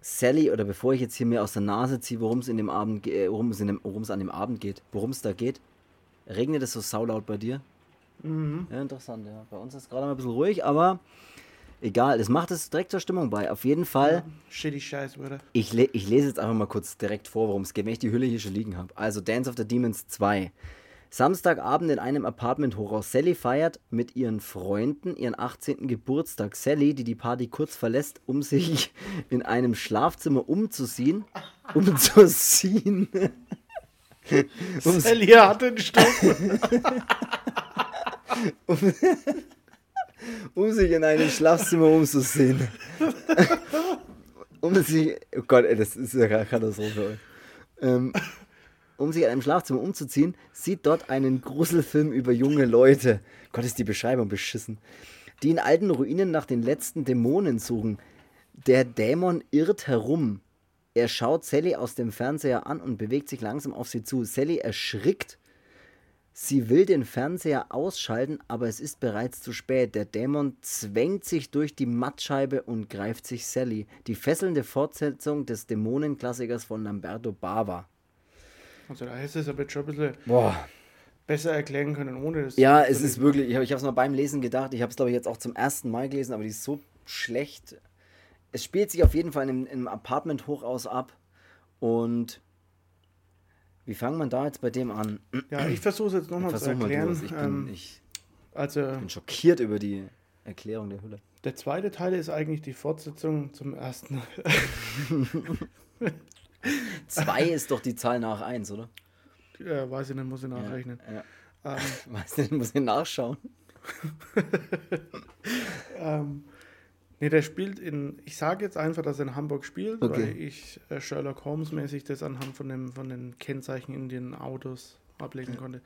Sally, oder bevor ich jetzt hier mir aus der Nase ziehe, worum es in dem Abend, äh, worum es, in dem, worum es an dem Abend geht, worum es da geht, regnet es so saulaut bei dir? Mhm. Ja, interessant, ja. Bei uns ist es gerade mal ein bisschen ruhig, aber egal, es macht es direkt zur Stimmung bei. Auf jeden Fall, Shitty Scheiß, Bruder. ich, le ich lese jetzt einfach mal kurz direkt vor, worum es geht, wenn ich die Hülle hier schon liegen habe. Also Dance of the Demons 2. Samstagabend in einem Apartment-Hochhaus. Sally feiert mit ihren Freunden ihren 18. Geburtstag. Sally, die die Party kurz verlässt, um sich in einem Schlafzimmer umzuziehen. Umzuziehen. um, Sally hat den Stoff. um sich in einem Schlafzimmer umzusehen. um sich. Oh Gott, ey, das ist ja Katastrophe. Ähm, um sich in einem Schlafzimmer umzuziehen, sieht dort einen Gruselfilm über junge Leute. Gott, ist die Beschreibung beschissen. Die in alten Ruinen nach den letzten Dämonen suchen. Der Dämon irrt herum. Er schaut Sally aus dem Fernseher an und bewegt sich langsam auf sie zu. Sally erschrickt. Sie will den Fernseher ausschalten, aber es ist bereits zu spät. Der Dämon zwängt sich durch die Mattscheibe und greift sich Sally. Die fesselnde Fortsetzung des Dämonenklassikers von Lamberto Bava. Also da hättest du es aber jetzt schon ein bisschen Boah. besser erklären können, ohne das. Ja, es ist wirklich, ich habe es mal beim Lesen gedacht, ich habe es glaube ich jetzt auch zum ersten Mal gelesen, aber die ist so schlecht. Es spielt sich auf jeden Fall im, im Apartment-Hochhaus ab und wie fangen man da jetzt bei dem an? Ja, ich versuche es jetzt nochmal zu erklären. Ich bin, ähm, ich also bin schockiert über die Erklärung der Hülle. der zweite Teil ist eigentlich die Fortsetzung zum ersten. Zwei ist doch die Zahl nach eins, oder? äh, weiß ich nicht, muss ich nachrechnen. Ja. Ähm, Weißt du, muss ich nachschauen. ähm, nee, der spielt in, ich sage jetzt einfach, dass er in Hamburg spielt, Okay. weil ich äh, Sherlock Holmes mäßig das anhand von, dem, von den Kennzeichen in den Autos ablegen konnte.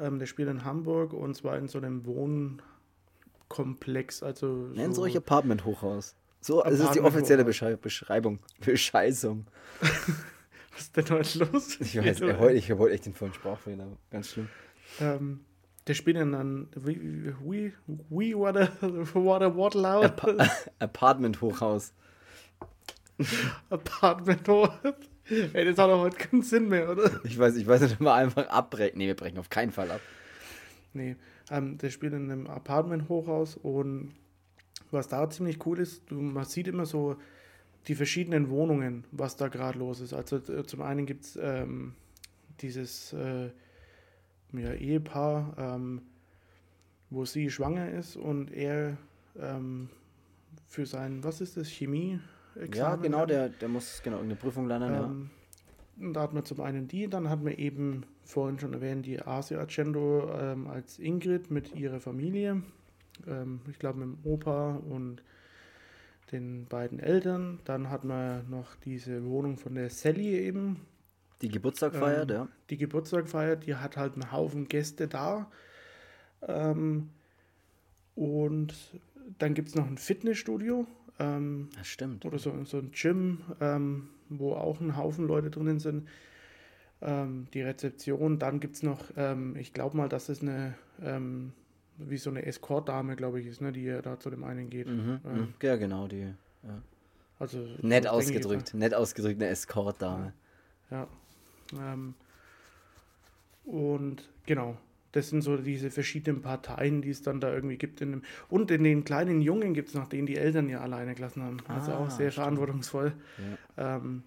Ähm, der spielt in Hamburg und zwar in so einem Wohnkomplex, also Nennen Sie so, ruhig Apartment-Hochhaus. So, es ist die Apartment- offizielle Beschrei Beschreibung. Bescheißung. was ist denn heute los? Ich weiß, ey, heute, ich heute echt den vollen Sprachfehler. Ganz schlimm. Ähm, der spielt in dann We, we, we what a what loud Apa Apartment-Hochhaus. Apartment. Ey, das hat doch heute keinen Sinn mehr, oder? Ich weiß, ich weiß nicht, ob wir einfach abbrechen. Nee, wir brechen auf keinen Fall ab. Nee, ähm, der spielt in einem Apartment-Hochhaus und was da ziemlich cool ist, du, man sieht immer so die verschiedenen Wohnungen, was da gerade los ist. Also äh, zum einen gibt es ähm, dieses äh, ja, Ehepaar, ähm, wo sie schwanger ist und er ähm, für sein, was ist das, Chemie? Ja, genau, der, der muss genau irgendeine Prüfung lernen. ja. Ähm, und da hat man zum einen die, dann hat man eben vorhin schon erwähnt, die Asia Argento ähm, als Ingrid mit ihrer Familie. Ähm, ich glaube mit dem Opa und den beiden Eltern. Dann hat man noch diese Wohnung von der Sally eben, Die Geburtstag feiert, ähm, ja. die Geburtstag feiert. Die hat halt einen Haufen Gäste da. Ähm, und dann gibt es noch ein Fitnessstudio. Ähm, Das stimmt. oder so, so ein Gym, ähm, wo auch ein Haufen Leute drinnen sind. Ähm, die Rezeption, dann gibt es noch, ähm, ich glaube mal, dass es eine, ähm, wie so eine Escort-Dame, glaube ich, ist, ne, die ja da zu dem einen geht. Mhm, Ähm, mhm. Ja, genau, die. Also, Nett denke ich ausgedrückt. Nett ausgedrückt, eine Escort-Dame. Ja. Ähm, und genau, das sind so diese verschiedenen Parteien, die es dann da irgendwie gibt. In dem, und in den kleinen Jungen gibt es noch den, die Eltern ja alleine gelassen haben. Also Ah, auch sehr stimmt. verantwortungsvoll. Ähm,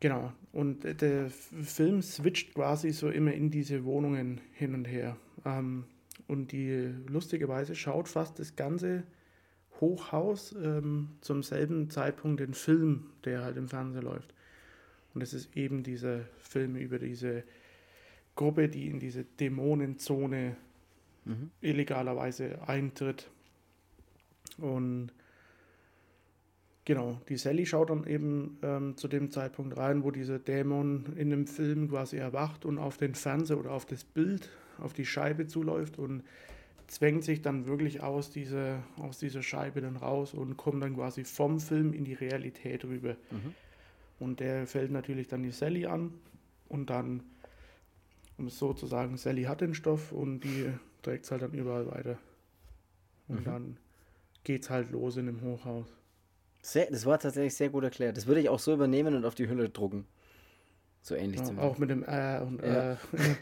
genau. Und der Film switcht quasi so immer in diese Wohnungen hin und her. Ähm, und die lustigerweise schaut fast das ganze Hochhaus ähm, zum selben Zeitpunkt den Film, der halt im Fernsehen läuft. Und es ist eben dieser Film über diese Gruppe, die in diese Dämonenzone Mhm. illegalerweise eintritt. Und genau, die Sally schaut dann eben ähm, zu dem Zeitpunkt rein, wo dieser Dämon in dem Film quasi erwacht und auf den Fernseher oder auf das Bild, auf die Scheibe zuläuft und zwängt sich dann wirklich aus dieser, aus dieser Scheibe dann raus und kommt dann quasi vom Film in die Realität rüber. Mhm. Und der fällt natürlich dann die Sally an und dann, um es so zu sagen, Sally hat den Stoff und die trägt es halt dann überall weiter. Und Mhm. dann geht's halt los in dem Hochhaus. Sehr, das war tatsächlich sehr gut erklärt. Das würde ich auch so übernehmen und auf die Hülle drucken. So ähnlich Ja, zumindest. auch mit dem Äh und Ja. Äh.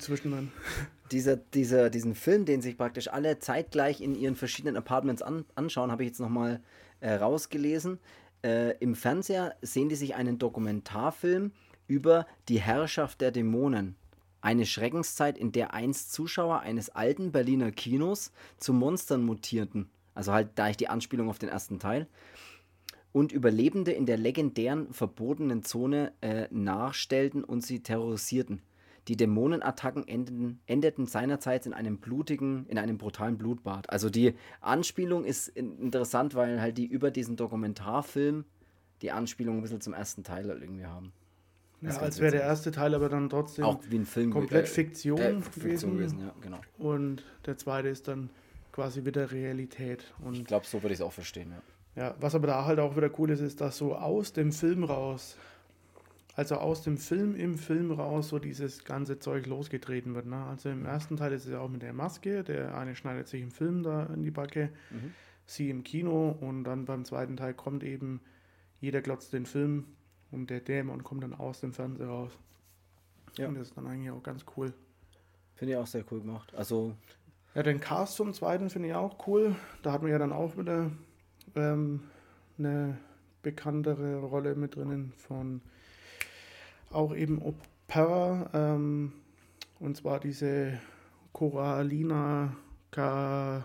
Dieser, dieser, diesen Film, den sich praktisch alle zeitgleich in ihren verschiedenen Apartments an, anschauen, habe ich jetzt nochmal äh, rausgelesen. Äh, Im Fernseher sehen die sich einen Dokumentarfilm über die Herrschaft der Dämonen. Eine Schreckenszeit, in der einst Zuschauer eines alten Berliner Kinos zu Monstern mutierten. Also halt da ich die Anspielung auf den ersten Teil. Und Überlebende in der legendären verbotenen Zone äh, nachstellten und sie terrorisierten. Die Dämonenattacken endeten, endeten seinerzeit in einem blutigen, in einem brutalen Blutbad. Also die Anspielung ist in, interessant, weil halt die über diesen Dokumentarfilm die Anspielung ein bisschen zum ersten Teil halt irgendwie haben. Ja, ist ganz als wäre der erste Teil aber dann trotzdem Auch wie ein Film. komplett äh, Fiktion, äh, Fiktion gewesen. gewesen, ja, genau. Und der zweite ist dann quasi wieder Realität. Ich Und glaube, so würde ich es auch verstehen, ja. Ja, was aber da halt auch wieder cool ist, ist, dass so aus dem Film raus, also aus dem Film im Film raus, so dieses ganze Zeug losgetreten wird. Ne? Also im ersten Teil ist es ja auch mit der Maske, der eine schneidet sich im Film da in die Backe, Mhm. sie im Kino und dann beim zweiten Teil kommt eben, jeder glotzt den Film und der Dämon kommt dann aus dem Fernseher raus. Ja. Und das ist dann eigentlich auch ganz cool. Finde ich auch sehr cool gemacht. Also, Ja, den Cast vom zweiten finde ich auch cool. Da hatten wir ja dann auch wieder ähm, eine bekanntere Rolle mit drinnen von auch eben Opera. Ähm, und zwar diese Coralina Ka,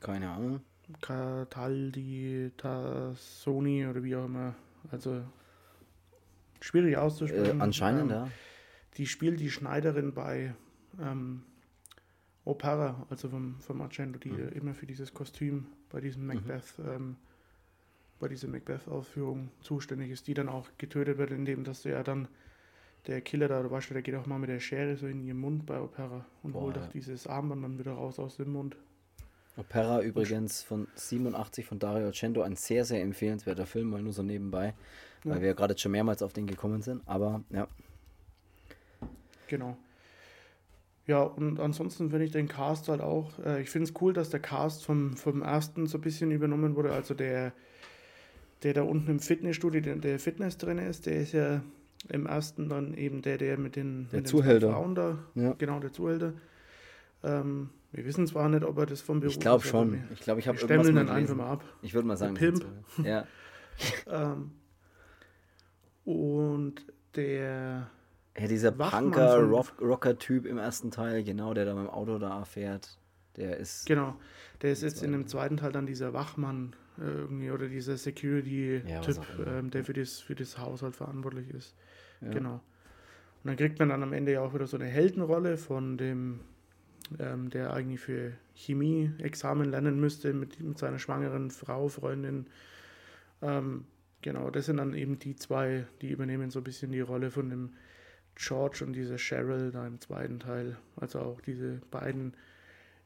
keine Ahnung. Cataldi Tassoni oder wie auch immer. Also schwierig Äh, auszusprechen. anscheinend, Ähm, ja. Die spielt die Schneiderin bei ähm, Opera, also vom, vom Argento, die Mhm. immer für dieses Kostüm bei diesem Macbeth, ähm, bei dieser Macbeth-Aufführung zuständig ist, die dann auch getötet wird, indem dass der dann der Killer da, weißt du, der geht auch mal mit der Schere so in ihren Mund bei Opera und Boah, holt ja. auch dieses Armband dann wieder raus aus dem Mund. Opera übrigens von 87 von Dario Argento, ein sehr, sehr empfehlenswerter Film, mal nur so nebenbei, weil Ja. wir ja gerade schon mehrmals auf den gekommen sind. Aber ja, Genau. Ja, und ansonsten finde ich den Cast halt auch, äh, ich finde es cool, dass der Cast vom, vom ersten so ein bisschen übernommen wurde. Also der, der da unten im Fitnessstudio, der, der Fitness drin ist, der ist ja im ersten dann eben der, der mit den, Der mit den Zuhälter. zwei Frauen da, Ja. genau, der Zuhälter. Ähm, wir wissen zwar nicht, ob er das vom Beruf ich glaube schon. Ich glaube, ich habe irgendwas stempeln mal dann einfach mal ab. Ich würde mal sagen, Pimp. ja. Ähm, und der ja, dieser Wachmann Punker, von- Rock, Rocker-Typ im ersten Teil, genau, der da mit dem Auto da fährt, der ist. Genau, der ist jetzt in dem zweiten Teil dann dieser Wachmann äh, irgendwie oder dieser Ja, Security-Typ, immer. ähm, der für das, für das Haushalt verantwortlich ist. Ja. Genau. Und dann kriegt man dann am Ende ja auch wieder so eine Heldenrolle von dem, ähm, der eigentlich für Chemie-Examen lernen müsste mit, mit seiner schwangeren Frau, Freundin. Ähm, genau, das sind dann eben die zwei, die übernehmen so ein bisschen die Rolle von dem George und dieser Cheryl da im zweiten Teil. Also auch diese beiden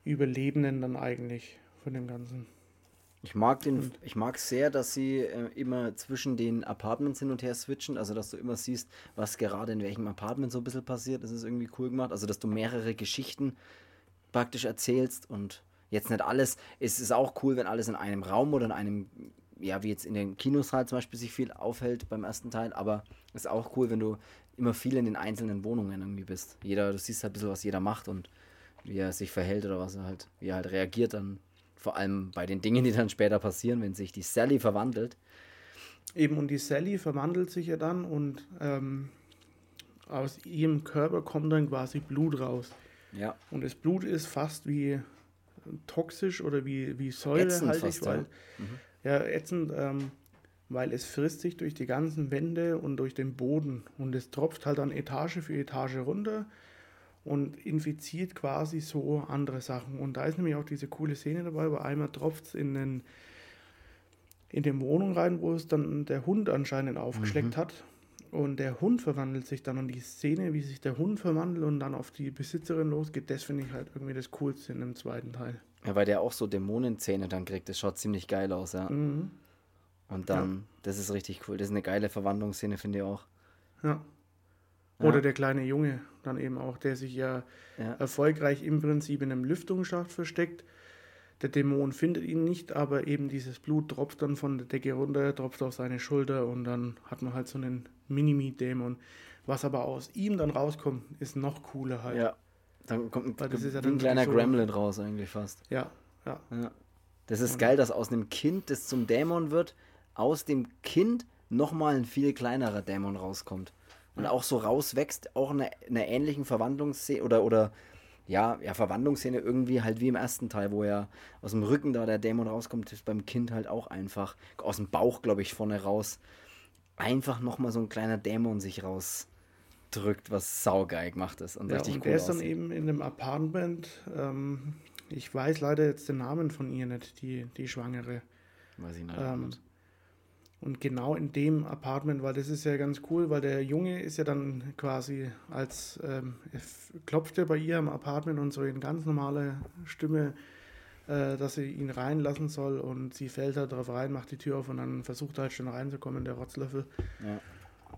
Überlebenden dann eigentlich von dem Ganzen. Ich mag den, ich mag sehr, dass sie äh, immer zwischen den Apartments hin und her switchen, also dass du immer siehst, was gerade in welchem Apartment so ein bisschen passiert. Das ist irgendwie cool gemacht. Also dass du mehrere Geschichten praktisch erzählst und jetzt nicht alles. Es ist auch cool, wenn alles in einem Raum oder in einem, ja, wie jetzt in den Kinos halt zum Beispiel sich viel aufhält beim ersten Teil, aber es ist auch cool, wenn du immer viel in den einzelnen Wohnungen irgendwie bist. Jeder, du siehst halt ein bisschen, was jeder macht und wie er sich verhält oder was er halt, wie er halt reagiert dann. Vor allem bei den Dingen, die dann später passieren, wenn sich die Sally verwandelt. Eben, und die Sally verwandelt sich ja dann und ähm, aus ihrem Körper kommt dann quasi Blut raus. Ja. Und das Blut ist fast wie toxisch oder wie, wie säurehaltig, fast, ja. weil, ja. ätzend, ähm, weil es frisst sich durch die ganzen Wände und durch den Boden und es tropft halt dann Etage für Etage runter und infiziert quasi so andere Sachen. Und da ist nämlich auch diese coole Szene dabei, weil einmal tropft es in den in die Wohnung rein, wo es dann der Hund anscheinend aufgeschleckt hat. Und der Hund verwandelt sich dann und die Szene, wie sich der Hund verwandelt und dann auf die Besitzerin losgeht, das finde ich halt irgendwie das Coolste in dem zweiten Teil. ja, weil der auch so Dämonenzähne dann kriegt. Das schaut ziemlich geil aus, ja. Mhm. Und dann, das ist richtig cool. Das ist eine geile Verwandlungsszene, finde ich auch. Ja. Ja. Oder der kleine Junge dann eben auch, der sich ja Ja. erfolgreich im Prinzip in einem Lüftungsschacht versteckt, der Dämon findet ihn nicht, aber eben dieses Blut tropft dann von der Decke runter, tropft auf seine Schulter und dann hat man halt so einen Minimi-Dämon. Was aber aus ihm dann rauskommt, ist noch cooler halt. Ja. Dann kommt ein, Weil das ist ja wie ein dann kleiner so- Gremlin raus eigentlich fast. Ja, ja. Ja. Das ist geil, dass aus einem Kind, das zum Dämon wird, aus dem Kind nochmal ein viel kleinerer Dämon rauskommt. Und auch so rauswächst, auch in einer, in einer ähnlichen Verwandlungsszene oder, oder ja, ja, Verwandlungsszene irgendwie halt wie im ersten Teil, wo ja aus dem Rücken da der Dämon rauskommt, ist beim Kind halt auch einfach aus dem Bauch, glaube ich, vorne raus. Einfach nochmal so ein kleiner Dämon sich rausdrückt, was saugeil gemacht ist und ja richtig und cool der ist dann aussieht. eben in einem Apartment. Ähm, ich weiß leider jetzt den Namen von ihr nicht, die, die Schwangere. Weiß ich nicht. Ähm, und genau in dem Apartment, weil das ist ja ganz cool, weil der Junge ist ja dann quasi als, ähm, er f- klopft ja bei ihr am Apartment und so in ganz normaler Stimme, äh, dass sie ihn reinlassen soll und sie fällt da drauf rein, macht die Tür auf und dann versucht er halt schon reinzukommen, der Rotzlöffel. Ja.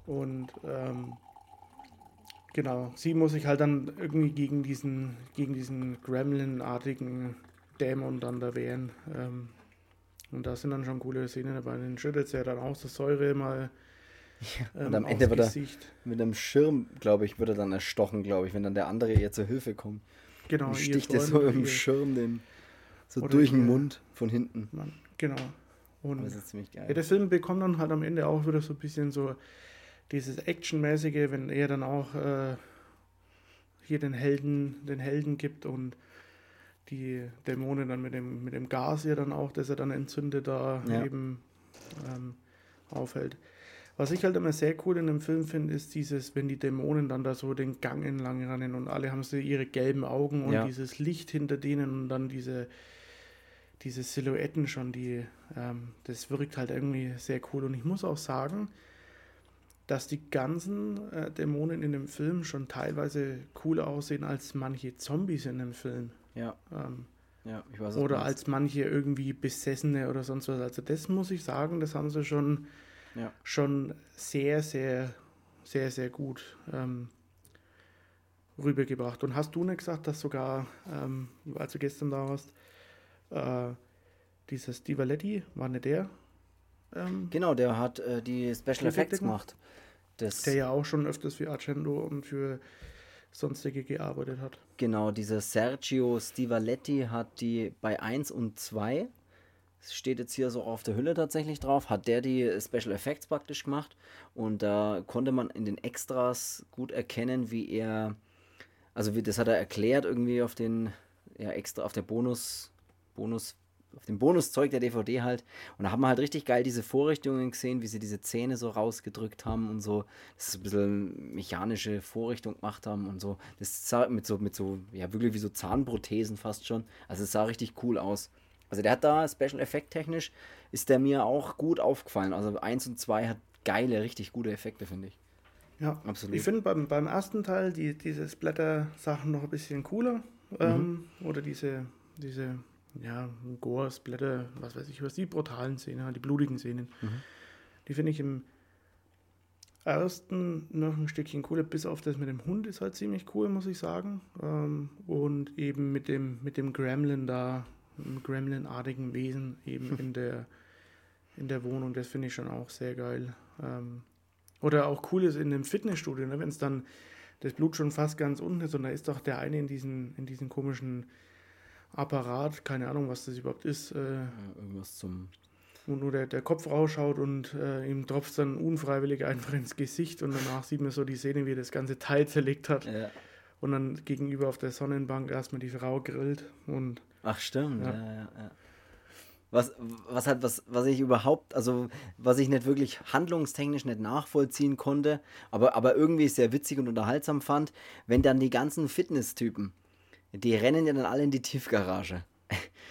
Und ähm, genau, sie muss sich halt dann irgendwie gegen diesen, gegen diesen Gremlin-artigen Dämon dann da wehren. Ähm, und da sind dann schon coole Szenen dabei. Den schüttet ja dann aus der Säure mal. und am aufs Ende wird er- Gesicht. Mit einem Schirm, glaube ich, wird er dann erstochen, glaube ich, wenn dann der andere ihr zur Hilfe kommt. Genau, und sticht er so im Schirm den so oder durch den Mund von hinten. Mann. Genau. Und Das ist ziemlich geil. Ja, der Film bekommt dann halt am Ende auch wieder so ein bisschen so dieses Actionmäßige, wenn er dann auch äh, hier den Helden, den Helden gibt und die Dämonen dann mit dem, mit dem Gas ja dann auch, das er dann entzündet, da Ja. eben ähm, aufhält. Was ich halt immer sehr cool in dem Film finde, ist dieses, wenn die Dämonen dann da so den Gang entlang rennen und alle haben so ihre gelben Augen und Ja. dieses Licht hinter denen und dann diese, diese Silhouetten schon, die, ähm, das wirkt halt irgendwie sehr cool. Und ich muss auch sagen, dass die ganzen äh, Dämonen in dem Film schon teilweise cooler aussehen als manche Zombies in dem Film. Ja, Ähm, ja, ich weiß oder als manche irgendwie Besessene oder sonst was. Also das muss ich sagen, das haben sie schon, Ja. schon sehr, sehr, sehr, sehr gut ähm, rübergebracht. Und hast du nicht gesagt, dass sogar, ähm, als du gestern da warst, äh, dieser Steve Valetti, war nicht der? Ähm, Genau, der hat äh, die Special Effects gemacht. Das, der ja auch schon öfters für Argento und für sonstige gearbeitet hat. Genau, dieser Sergio Stivaletti hat die bei 1 und 2, es steht jetzt hier so auf der Hülle tatsächlich drauf, hat der die Special Effects praktisch gemacht und da konnte man in den Extras gut erkennen, wie er, also wie, das hat er erklärt irgendwie auf den, ja extra auf der Bonus, Bonus, auf dem Bonuszeug der DVD halt und da haben wir halt richtig geil diese Vorrichtungen gesehen, wie sie diese Zähne so rausgedrückt haben und so, das ist ein bisschen mechanische Vorrichtung gemacht haben und so, das sah mit so, mit so, ja wirklich wie so Zahnprothesen fast schon, also es sah richtig cool aus. Also der hat da Special Effekt technisch, ist der mir auch gut aufgefallen. Also 1 und 2 hat geile, richtig gute Effekte, finde ich. Ja, Absolut. Ich finde beim, beim ersten Teil die, diese Splatter-Sachen noch ein bisschen cooler. Ähm, oder diese, diese, ja, Gore, Splatter, was weiß ich was, die brutalen Szenen, die blutigen Szenen. Die finde ich im ersten noch ein Stückchen cooler, bis auf das mit dem Hund ist halt ziemlich cool, muss ich sagen. Ähm, und eben mit dem, mit dem Gremlin da, einem Gremlin-artigen Wesen eben in der, in der Wohnung, das finde ich schon auch sehr geil. Ähm, oder auch cool ist in dem Fitnessstudio, ne, wenn es dann das Blut schon fast ganz unten ist und da ist doch der eine in diesen, in diesen komischen Apparat, keine Ahnung, was das überhaupt ist, äh, Ja, irgendwas zum. wo nur der, der Kopf rausschaut und äh, ihm tropft dann unfreiwillig einfach ins Gesicht und danach sieht man so die Szene, wie er das ganze Teil zerlegt hat Ja. und dann gegenüber auf der Sonnenbank erstmal die Frau grillt und Ach, stimmt. Ja. Ja. Ja, ja, Was, was halt, was, was ich überhaupt, also was ich nicht wirklich handlungstechnisch nicht nachvollziehen konnte, aber, aber irgendwie sehr witzig und unterhaltsam fand, wenn dann die ganzen Fitnesstypen, die rennen ja dann alle in die Tiefgarage.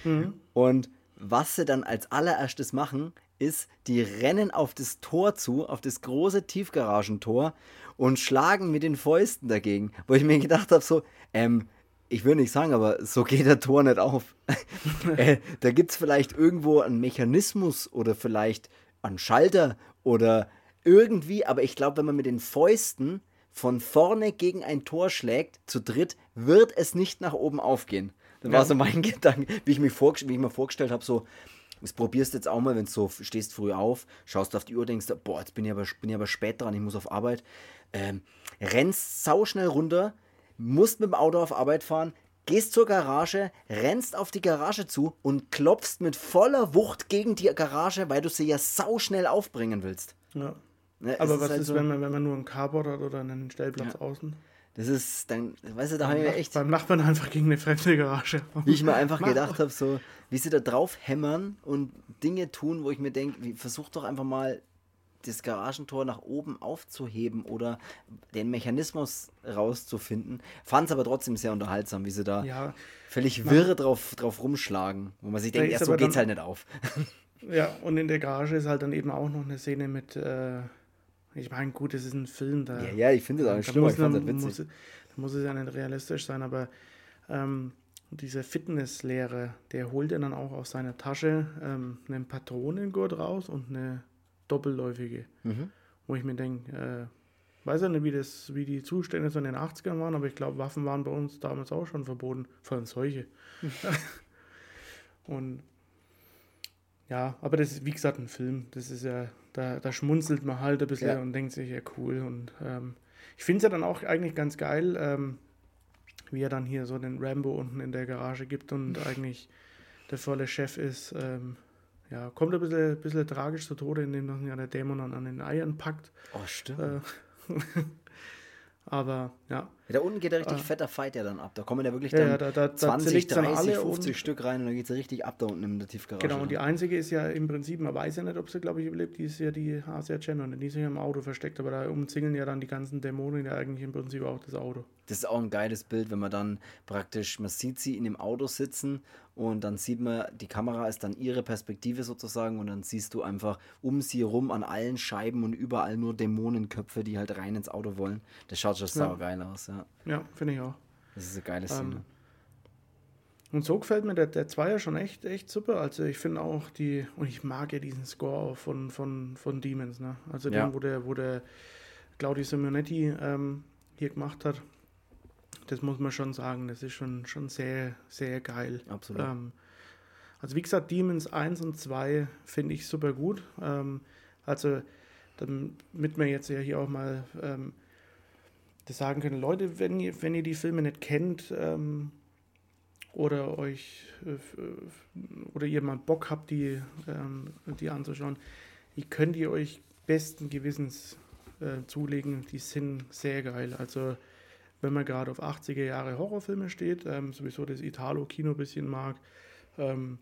Und was sie dann als allererstes machen, ist, die rennen auf das Tor zu, auf das große Tiefgaragentor und schlagen mit den Fäusten dagegen. Wo ich mir gedacht habe, so, ähm, ich will nicht sagen, aber so geht der Tor nicht auf. äh, da gibt es vielleicht irgendwo einen Mechanismus oder vielleicht einen Schalter oder irgendwie, aber ich glaube, wenn man mit den Fäusten von vorne gegen ein Tor schlägt, zu dritt, wird es nicht nach oben aufgehen. Das war so mein Gedanke, wie ich, mich wie ich mir vorgestellt habe, so, das probierst jetzt auch mal, wenn du so stehst früh auf, schaust auf die Uhr, denkst, boah, jetzt bin ich aber, bin ich aber spät dran, ich muss auf Arbeit. Ähm, rennst sauschnell runter, musst mit dem Auto auf Arbeit fahren, gehst zur Garage, rennst auf die Garage zu und klopfst mit voller Wucht gegen die Garage, weil du sie ja sauschnell aufbringen willst. Ja. Ne, aber was halt ist, so, wenn, man, wenn man nur ein Carport hat oder einen Stellplatz ja. außen? Das ist dann, weißt du, da habe ich echt. Beim Nachbarn einfach gegen eine fremde Garage. Wie ich mir einfach gedacht habe, so, wie sie da drauf hämmern und Dinge tun, wo ich mir denke, versuch doch einfach mal das Garagentor nach oben aufzuheben oder den Mechanismus rauszufinden. Fand es aber trotzdem sehr unterhaltsam, wie sie da ja, völlig wirre drauf, drauf rumschlagen, wo man sich denkt, ja, so geht's halt nicht auf. Ja, und in der Garage ist halt dann eben auch noch eine Szene mit, äh, ich meine, gut, es ist ein Film, da. Ja, ja ich finde es auch nicht schlimm, ich fand es witzig. Muss, da muss es ja nicht realistisch sein, aber ähm, dieser Fitnesslehrer, der holt ja dann auch aus seiner Tasche ähm, einen Patronengurt raus und eine doppelläufige. Mhm. Wo ich mir denke, äh, weiß ja nicht, wie, das, wie die Zustände so in den 80ern waren, aber ich glaube, Waffen waren bei uns damals auch schon verboten, vor allem solche. und ja, aber das ist wie gesagt ein Film. Das ist ja, da, da schmunzelt man halt ein bisschen ja. und denkt sich, ja cool. Und ähm, ich finde es ja dann auch eigentlich ganz geil, ähm, wie er dann hier so den Rambo unten in der Garage gibt und eigentlich der volle Chef ist. Ähm, ja, kommt ein bisschen, bisschen tragisch zu Tode, indem dann ja der Dämon an, an den Eiern packt. Oh, stimmt. Äh, Aber ja. Da unten geht der richtig äh, fetter Fight ja dann ab. Da kommen ja wirklich dann ja, da, da, 20, 30, 50 Stück rein und dann geht es ja richtig ab da unten in der Tiefgarage. Genau, und die einzige ist ja im Prinzip, man weiß ja nicht, ob sie, glaube ich, überlebt, die ist ja die Asia Chen und die ist ja im Auto versteckt, aber da umzingeln ja dann die ganzen Dämonen ja eigentlich im Prinzip auch das Auto. Das ist auch ein geiles Bild, wenn man dann praktisch, man sieht sie in dem Auto sitzen und dann sieht man, die Kamera ist dann ihre Perspektive sozusagen und dann siehst du einfach um sie rum an allen Scheiben und überall nur Dämonenköpfe, die halt rein ins Auto wollen. Das schaut schon ja. geil aus, ja. Ja, finde ich auch. Das ist eine geile Szene. Ähm, und so gefällt mir der, der Zweier schon echt, echt super. Also ich finde auch die, und ich mag ja diesen Score von, von, von Demons, ne? Also ja. den, wo der, wo der Claudio Simonetti ähm, hier gemacht hat. Das muss man schon sagen, das ist schon, schon sehr, sehr geil. Absolut. Ähm, also wie gesagt, Demons 1 und 2 finde ich super gut. Ähm, also damit wir jetzt ja hier auch mal ähm, das sagen können, Leute, wenn ihr, wenn ihr die Filme nicht kennt ähm, oder euch äh, oder ihr mal Bock habt, die, ähm, die anzuschauen, die könnt ihr euch besten Gewissens äh, zulegen. Die sind sehr geil. Also wenn man gerade auf 80er Jahre Horrorfilme steht, ähm, sowieso das Italo-Kino ein bisschen mag, ähm,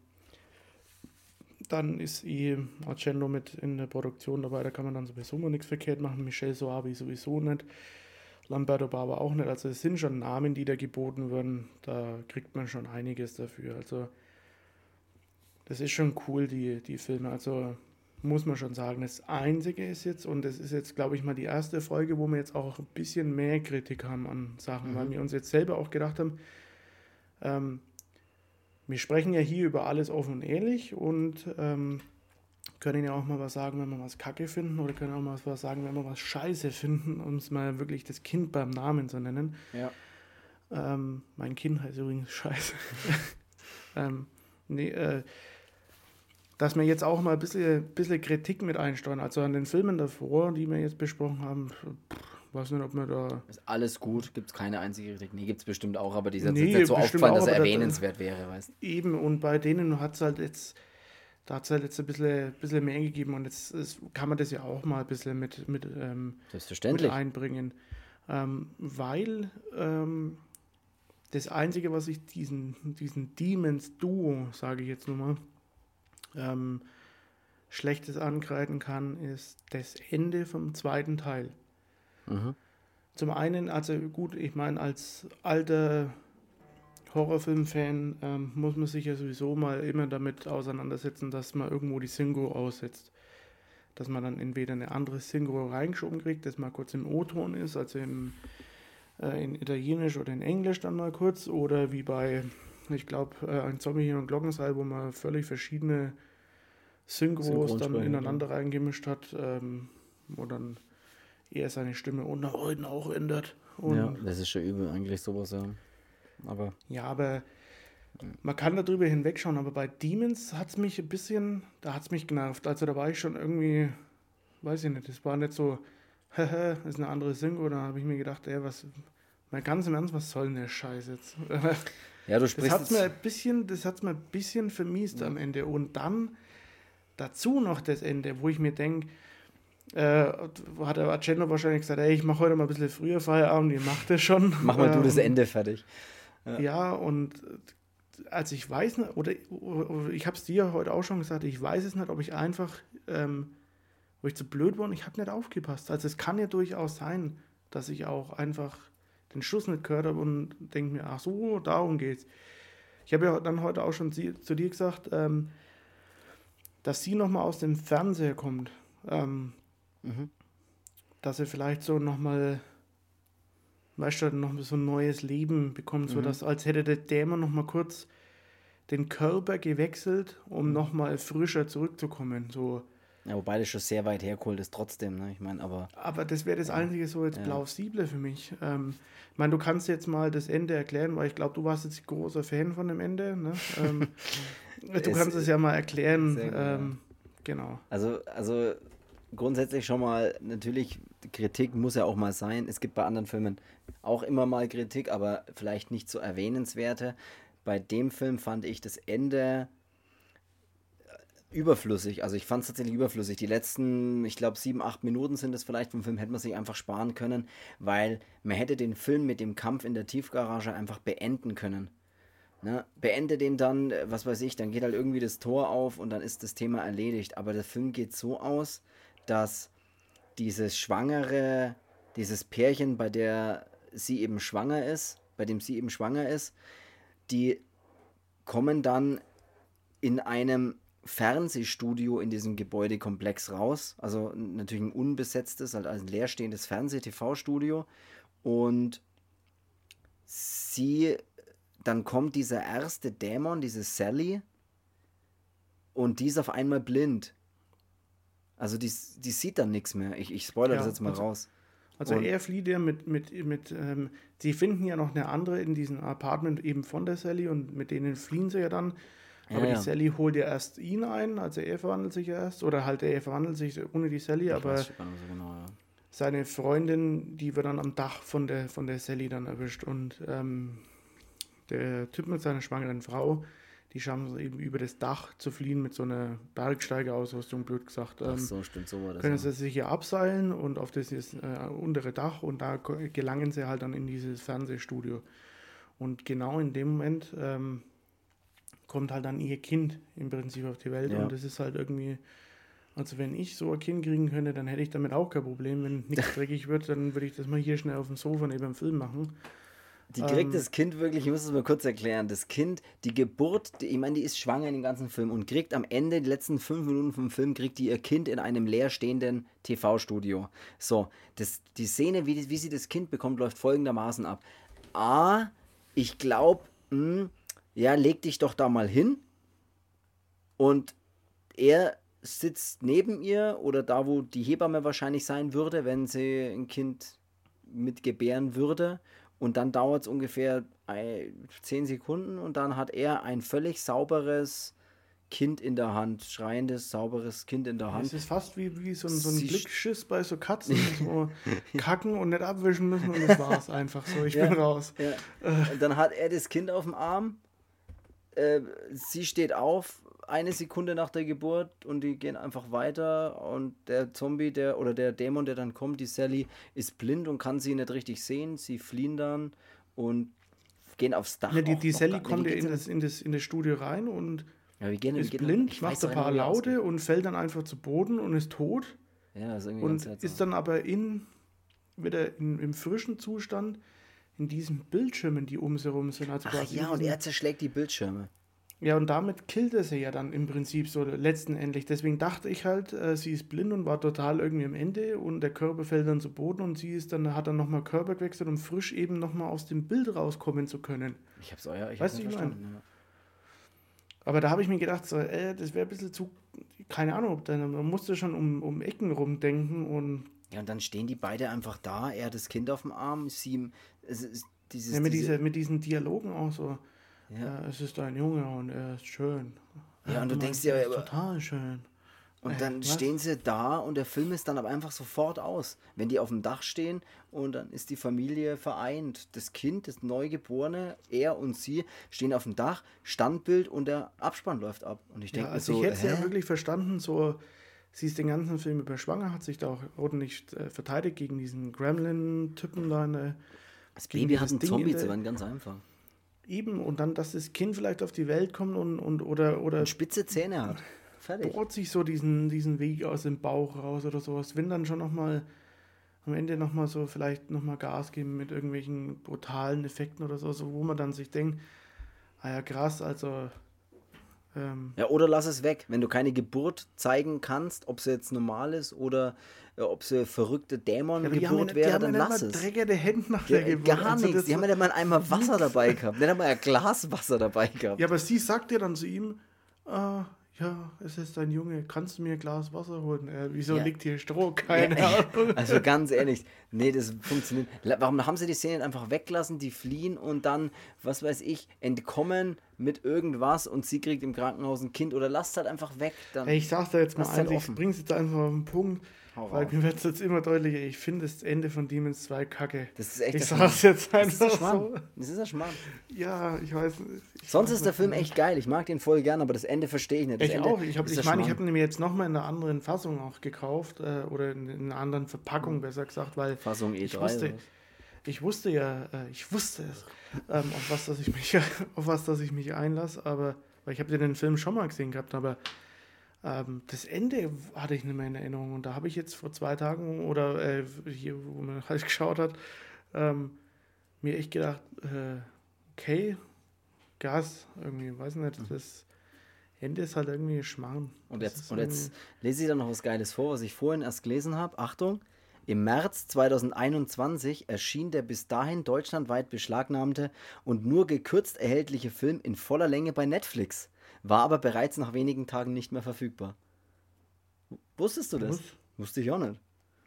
dann ist eh Argento mit in der Produktion dabei, da kann man dann sowieso mal nichts verkehrt machen. Michel Soavi sowieso nicht. Lamberto Barber auch nicht. Also es sind schon Namen, die da geboten werden. Da kriegt man schon einiges dafür. Also das ist schon cool, die, die Filme. Also muss man schon sagen. Das Einzige ist jetzt, und das ist jetzt, glaube ich, mal die erste Folge, wo wir jetzt auch ein bisschen mehr Kritik haben an Sachen, mhm. weil wir uns jetzt selber auch gedacht haben, ähm, wir sprechen ja hier über alles offen und ehrlich und ähm, können ja auch mal was sagen, wenn wir was kacke finden oder können auch mal was sagen, wenn wir was scheiße finden, um es mal wirklich das Kind beim Namen zu nennen. Ja. Ähm, mein Kind heißt übrigens scheiße. ähm, nee, äh, dass wir jetzt auch mal ein bisschen, bisschen Kritik mit einsteuern. Also an den Filmen davor, die wir jetzt besprochen haben, weiß nicht, ob wir da. Ist alles gut, gibt es keine einzige Kritik. Nee, gibt es bestimmt auch, aber die ist nee, nicht so auffallen, dass er erwähnenswert wäre, weißt Eben, und bei denen hat es halt jetzt da hat es halt jetzt ein bisschen, bisschen mehr gegeben und jetzt ist, kann man das ja auch mal ein bisschen mit, mit, ähm, mit einbringen. Ähm, weil ähm, das Einzige, was ich diesen, diesen Demons-Duo, sage ich jetzt nur mal, ähm, Schlechtes angreifen kann, ist das Ende vom zweiten Teil. Mhm. Zum einen, also gut, ich meine, als alter Horrorfilm-Fan ähm, muss man sich ja sowieso mal immer damit auseinandersetzen, dass man irgendwo die Synchro aussetzt. Dass man dann entweder eine andere Synchro reingeschoben kriegt, dass man kurz im O-Ton ist, also im, äh, in Italienisch oder in Englisch dann mal kurz, oder wie bei, ich glaube, äh, ein Zombie hier und Glockenseil, wo man völlig verschiedene Synchros dann ineinander ja. reingemischt hat, ähm, wo dann er seine Stimme unter heute auch ändert. Und ja, das ist schon übel eigentlich sowas, ja. Aber ja, aber Man kann darüber hinwegschauen, aber bei Demons hat es mich ein bisschen, da hat es mich genervt. Also da war ich schon irgendwie, weiß ich nicht, das war nicht so, das ist eine andere Synchro, da habe ich mir gedacht, ey, was, mal ganz im Ernst, was soll denn der Scheiß jetzt? Ja, du Das sprichst hat jetzt- mir ein bisschen, das hat's mir ein bisschen vermiest am Ende. Und dann dazu noch das Ende, wo ich mir denke, äh, hat der Acendo wahrscheinlich gesagt, ey, ich mache heute mal ein bisschen früher Feierabend, ihr macht das schon. Mach mal du das Ähm, Ende fertig. Ja, und äh, als ich weiß oder, oder ich habe es dir heute auch schon gesagt, ich weiß es nicht, ob ich einfach, ähm, wo ich zu blöd war und ich habe nicht aufgepasst. Also es kann ja durchaus sein, dass ich auch einfach den Schuss nicht gehört habe und denke mir, ach so, darum geht's. Ich habe ja dann heute auch schon zu dir gesagt, ähm, dass sie nochmal aus dem Fernseher kommt. Ähm, Mhm. dass er vielleicht so nochmal, weißt du, noch so ein neues Leben bekommt, so dass als hätte der Dämon nochmal kurz den Körper gewechselt, um nochmal frischer zurückzukommen. So. Ja, wobei das schon sehr weit hergeholt ist trotzdem, ne? Ich meine, aber Aber das wäre das einzige so jetzt plausible für mich. Ähm, ich meine, du kannst jetzt mal das Ende erklären, weil ich glaube, du warst jetzt großer Fan von dem Ende. Ne? Ähm, du kannst es ja mal erklären. Ähm, genau. Also, also grundsätzlich schon mal, natürlich, Kritik muss ja auch mal sein. Es gibt bei anderen Filmen auch immer mal Kritik, aber vielleicht nicht so erwähnenswerte. Bei dem Film fand ich das Ende äh, überflüssig. Also ich fand es tatsächlich überflüssig. Die letzten, ich glaube, sieben, acht Minuten sind es vielleicht vom Film, hätte man sich einfach sparen können, weil man hätte den Film mit dem Kampf in der Tiefgarage einfach beenden können. Ne? Beende den dann, äh, was weiß ich, dann geht halt irgendwie das Tor auf und dann ist das Thema erledigt. Aber der Film geht so aus, dass dieses schwangere, dieses Pärchen, bei der sie eben schwanger ist, bei dem sie eben schwanger ist, die kommen dann in einem Fernsehstudio in diesem Gebäudekomplex raus. Also natürlich ein unbesetztes, halt ein leerstehendes Fernseh-TV-Studio. Und sie, dann kommt dieser erste Dämon, diese Sally, und die ist auf einmal blind. Also die, die sieht dann nichts mehr. Ich, ich spoilere das Ja, jetzt mal also- raus. Also Und- er flieht ja mit, mit, mit ähm, sie finden ja noch eine andere in diesem Apartment eben von der Sally und mit denen fliehen sie ja dann. Ja, Aber ja. die Sally holt ja erst ihn ein, also er verwandelt sich ja erst. Oder halt er verwandelt sich ohne die Sally, Ich aber so genau, ja. seine Freundin, die wird dann am Dach von der, von der Sally dann erwischt. Und ähm, der Typ mit seiner schwangeren Frau, die schaffen es eben über das Dach zu fliehen mit so einer Bergsteigerausrüstung, blöd gesagt. Ach Ähm, so, stimmt, so war das. können ja. sie sich hier abseilen und auf das ist, äh, untere Dach und da gelangen sie halt dann in dieses Fernsehstudio. Und genau in dem Moment ähm, kommt halt dann ihr Kind im Prinzip auf die Welt Ja. und das ist halt irgendwie, also wenn ich so ein Kind kriegen könnte, dann hätte ich damit auch kein Problem. Wenn nichts dreckig wird, dann würde ich das mal hier schnell auf dem Sofa neben dem Film machen. Die kriegt Ähm, das Kind wirklich, ich muss es mal kurz erklären, das Kind, die Geburt, die, ich meine, die ist schwanger in dem ganzen Film und kriegt am Ende, die letzten fünf Minuten vom Film, kriegt die ihr Kind in einem leerstehenden TV-Studio. So, das, die Szene, wie, wie sie das Kind bekommt, läuft folgendermaßen ab. A, ich glaube, ja, leg dich doch da mal hin. Und er sitzt neben ihr oder da, wo die Hebamme wahrscheinlich sein würde, wenn sie ein Kind mit gebären würde. Und dann dauert es ungefähr ein- zehn Sekunden und dann hat er ein völlig sauberes Kind in der Hand, schreiendes, sauberes Kind in der Hand. Es ist fast wie, wie so ein, so ein Blickschiss bei so Katzen, so kacken und nicht abwischen müssen und das war's einfach so. Ich Ja. bin raus. Ja. Und dann hat er das Kind auf dem Arm. Äh, sie steht auf, eine Sekunde nach der Geburt und die gehen einfach weiter. Und der Zombie, der oder der Dämon, der dann kommt, die Sally, ist blind und kann sie nicht richtig sehen. Sie fliehen dann und gehen aufs Dach. Ne, die, die Sally nee, kommt wie ja in das, in, das, in das Studio rein und Ja, gehen, ist blind, macht ein paar Laute und fällt dann einfach zu Boden und ist tot. Ja, ist Und ist dann aber in, wieder in, im frischen Zustand in diesen Bildschirmen, die um sie herum sind. Also Ach ja, und er zerschlägt die Bildschirme. Ja, und damit killt er sie ja dann im Prinzip so letztendlich. Deswegen dachte ich halt, äh, sie ist blind und war total irgendwie am Ende und der Körper fällt dann zu Boden und sie ist dann, hat dann nochmal Körper gewechselt, um frisch eben nochmal aus dem Bild rauskommen zu können. Ich hab's euer, ich Weißt hab's nicht verstanden. Ja. Aber da habe ich mir gedacht, so, äh, das wäre ein bisschen zu, keine Ahnung, ob dann, man musste schon um, um Ecken rumdenken und Ja, und dann stehen die beide einfach da, er hat das Kind auf dem Arm, sie ihm, es ist dieses, ja, mit, diese, dieser, mit diesen Dialogen auch so. Ja. Äh, es ist ein Junge und er ist schön. Ja, und du denkst dir, er aber- total schön. Und Äh, dann was? stehen sie da und der Film ist dann aber einfach sofort aus. Wenn die auf dem Dach stehen und dann ist die Familie vereint. Das Kind, das Neugeborene, er und sie stehen auf dem Dach, Standbild und der Abspann läuft ab. Und ich Ja, denke mir also so, ich hätte es ja wirklich verstanden, so, sie ist den ganzen Film über schwanger, hat sich da auch ordentlich äh, verteidigt gegen diesen Gremlin-Typen da in der, das Baby hat einen Zombie zu werden, ganz einfach. Eben und dann, dass das Kind vielleicht auf die Welt kommt und, und oder, oder Und spitze Zähne hat. Fertig. bohrt sich so diesen, diesen Weg aus dem Bauch raus oder sowas. Wenn dann schon nochmal am Ende nochmal so vielleicht nochmal Gas geben mit irgendwelchen brutalen Effekten oder so, so wo man dann sich denkt, ah ja krass, also ähm, Ja, oder lass es weg. Wenn du keine Geburt zeigen kannst, ob sie jetzt normal ist oder äh, ob sie verrückte die haben ja, die wäre, haben ja dann lass es. dreckige Hände nach der Geburt. gar Also nichts. Die haben ja nicht mal einmal Wasser dabei gehabt. Nicht einmal ein Glas Wasser dabei gehabt. Ja, aber sie sagt ja dann zu ihm, ah, ja, es ist ein Junge, kannst du mir ein Glas Wasser holen? Äh, wieso Ja. liegt hier Stroh? Keine Ahnung. Also ganz ehrlich, nee, das funktioniert. Warum haben sie die Szene einfach weglassen, die fliehen und dann, was weiß ich, entkommen mit irgendwas und sie kriegt im Krankenhaus ein Kind oder lasst halt einfach weg. Dann. Ey, ich sag's da jetzt mal halt eins, ich bring's jetzt einfach auf den Punkt, Hau weil raus. mir wird's jetzt immer deutlicher, ich finde das Ende von Demons 2 kacke. Das ist echt ich sag's Schmarrn. jetzt Das ist der einfach so. Das ist der Schmarrn. Ja, ich weiß nicht. Ich Sonst weiß ist der nicht. Film echt geil. Ich mag den voll gern, aber das Ende verstehe ich nicht. Das Ich Ende auch. Ich, ist ich der meine, ich habe mir jetzt nochmal in einer anderen Fassung auch gekauft äh, oder in, in einer anderen. Verpackung, besser gesagt, weil Fassung E3. ich wusste, ich wusste ja, äh, ich wusste es, ähm, auf was, dass ich mich, auf was, dass ich mich einlasse, aber weil ich habe ja den Film schon mal gesehen gehabt, aber ähm, das Ende hatte ich nicht mehr in Erinnerung und da habe ich jetzt vor zwei Tagen oder äh, hier, wo man halt geschaut hat, ähm, mir echt gedacht, äh, okay, Gas, irgendwie, weiß nicht, das Ende ist halt irgendwie Schmarrn. Mhm. Und jetzt, und jetzt lese ich da noch was Geiles vor, was ich vorhin erst gelesen habe. Achtung! Im März 2021 erschien der bis dahin deutschlandweit beschlagnahmte und nur gekürzt erhältliche Film in voller Länge bei Netflix, war aber bereits nach wenigen Tagen nicht mehr verfügbar. Wusstest du das? Was? Wusste ich auch nicht.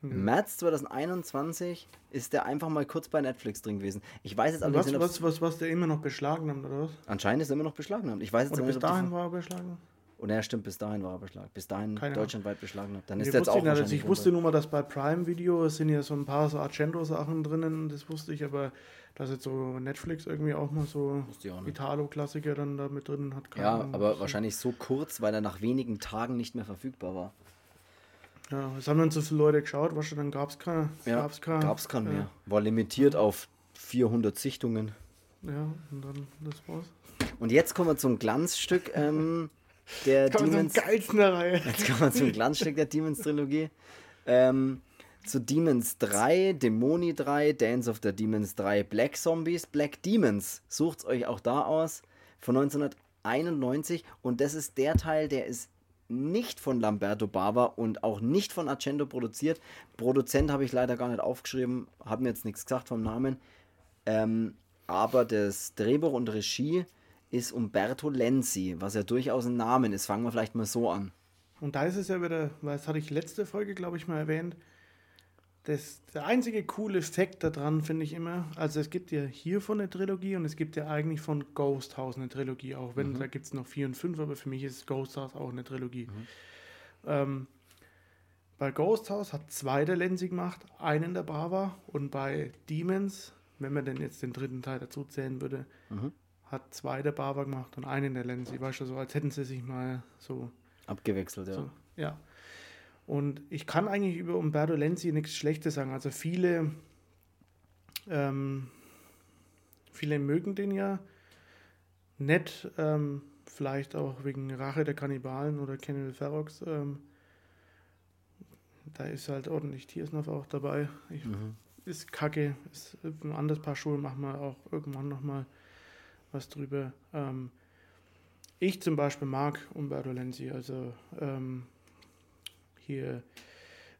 Im März 2021 ist der einfach mal kurz bei Netflix drin gewesen. Ich weiß jetzt allerdings Was, nicht, was, was, was der immer noch beschlagnahmt, oder was? anscheinend ist er immer noch beschlagnahmt. Ich weiß jetzt Oder nicht, bis dahin war er beschlagnahmt? Und ja, stimmt, bis dahin war er beschlagnahmt. Bis dahin Keine deutschlandweit beschlagnahmt. Dann ist er jetzt auch nicht, ich wusste nur mal, dass bei Prime Video es sind ja so ein paar so Argento-Sachen drinnen, das wusste ich, aber dass jetzt so Netflix irgendwie auch mal so Wusste ich auch nicht. Italo-Klassiker dann da mit drin hat. Ja, Ahnung. aber So. wahrscheinlich so kurz, weil er nach wenigen Tagen nicht mehr verfügbar war. Ja, es haben dann so viele Leute geschaut, was dann gab es keinen. Ja, kein, gab's keinen mehr. War limitiert auf 400 Sichtungen. Ja, und dann das war's. Und jetzt kommen wir zum Glanzstück ähm, der zum Demons. geilsten der Reihe. Jetzt kommen wir zum Glanzstück der Demons-Trilogie. Ähm, zu Demons 3, Dämoni 3, Dance of the Demons 3, Black Zombies, Black Demons. Sucht's euch auch da aus. Von 1991. Und das ist der Teil, der ist nicht von Lamberto Bava und auch nicht von Argento produziert. Produzent habe ich leider gar nicht aufgeschrieben, hat mir jetzt nichts gesagt vom Namen. Ähm, aber das Drehbuch und Regie ist Umberto Lenzi, was ja durchaus ein Namen ist. Fangen wir vielleicht mal so an. Und da ist es ja wieder, weil das hatte ich letzte Folge, glaube ich, mal erwähnt. Das, der einzige coole Effekt daran finde ich immer, also es gibt ja hiervon eine Trilogie und es gibt ja eigentlich von Ghost House eine Trilogie, auch wenn da gibt es noch vier und fünf, aber für mich ist Ghost House auch eine Trilogie. Ähm, bei Ghost House hat zwei der Lenzi gemacht, einen der Bava und bei Demons, wenn man denn jetzt den dritten Teil dazu zählen würde, hat zwei der Bava gemacht und einen der Lenzi. Weißt du, so als hätten sie sich mal so Abgewechselt, ja. so, ja. Und ich kann eigentlich über Umberto Lenzi nichts Schlechtes sagen. Also viele, ähm, viele mögen den ja nett, ähm, vielleicht auch wegen Rache der Kannibalen oder Kenneth Ferox. Ähm, da ist halt ordentlich Tiersnoff auch dabei. Ich, Ist kacke, ist ein anderes Paar Schuhe, machen wir auch irgendwann nochmal was drüber. Ähm, ich zum Beispiel mag Umberto Lenzi, also ähm, hier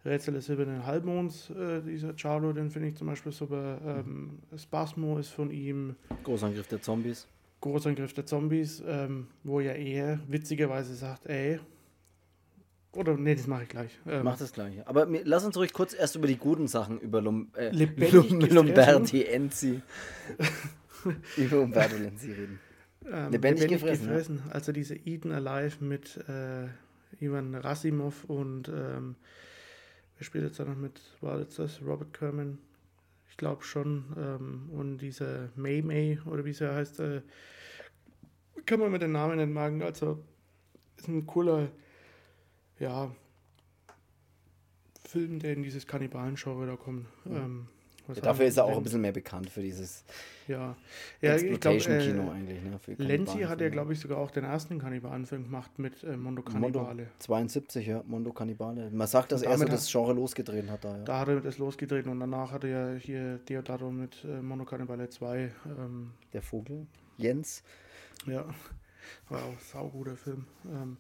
Rätsel des silbernen Halbmonds, äh, dieser Charlo, den finde ich zum Beispiel super. Ähm, Spasmo ist von ihm, Großangriff der Zombies. Großangriff der Zombies, ähm, wo ja er witzigerweise sagt, ey, oder nee, das mache ich gleich. Ähm, Macht das gleiche. Aber mir, lass uns ruhig kurz erst über die guten Sachen über Lum, äh, Lum. Lumberti Enzi. über Umberto Lenzi reden. Ähm, Lebendig gefressen, ja. Also diese Eden Alive mit äh, Ivan Rasimov und ähm, wer spielt jetzt da noch mit? War jetzt das Robert Kerman? Ich glaube schon. Ähm, und dieser May May oder wie sie heißt, äh, kann man mit den Namen nicht machen. Also ist ein cooler, ja, Film, der in dieses Kannibalen-Genre da kommt. Mhm. Ähm, ja, dafür ist er auch ein bisschen mehr bekannt für dieses ja. ja Exploitation-Kino äh, eigentlich. Ne, Lenzi hat ja, glaube ich, sogar auch den ersten Kannibalenfilm gemacht mit äh, Mondo Cannibale. Mondo 72, ja, Mondo Cannibale. Man sagt, dass er so das Genre losgedreht hat. Da, ja. da hat er das losgedreht und danach hat er ja hier Deodato mit äh, Mondo Cannibale 2. Ähm, Der Vogel, Jens. Ja, war auch ein sauguter Film. Ähm,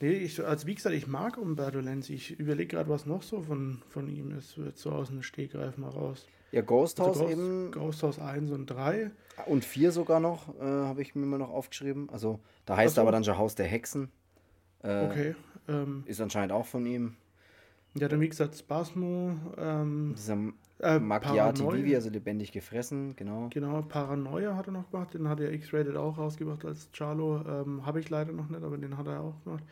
nee, ich, also wie gesagt, ich mag Umberto Lenzi. Ich überlege gerade, was noch so von, von ihm ist. Wird so aus dem Stegreif mal raus. Ja, Ghost also House Ghost, eben. Ghost House 1 und 3. Und 4 sogar noch, äh, habe ich mir mal noch aufgeschrieben. Also, da heißt so. aber dann schon Haus der Hexen. Äh, okay. Ähm, ist anscheinend auch von ihm. Ja, dann wie gesagt Spasmo. Ähm, Dieser äh, Macchiati Vivi, also lebendig gefressen, genau. Genau, Paranoia hat er noch gemacht. Den hat er X-Rated auch rausgebracht als Charlo. Ähm, habe ich leider noch nicht, aber den hat er auch gemacht.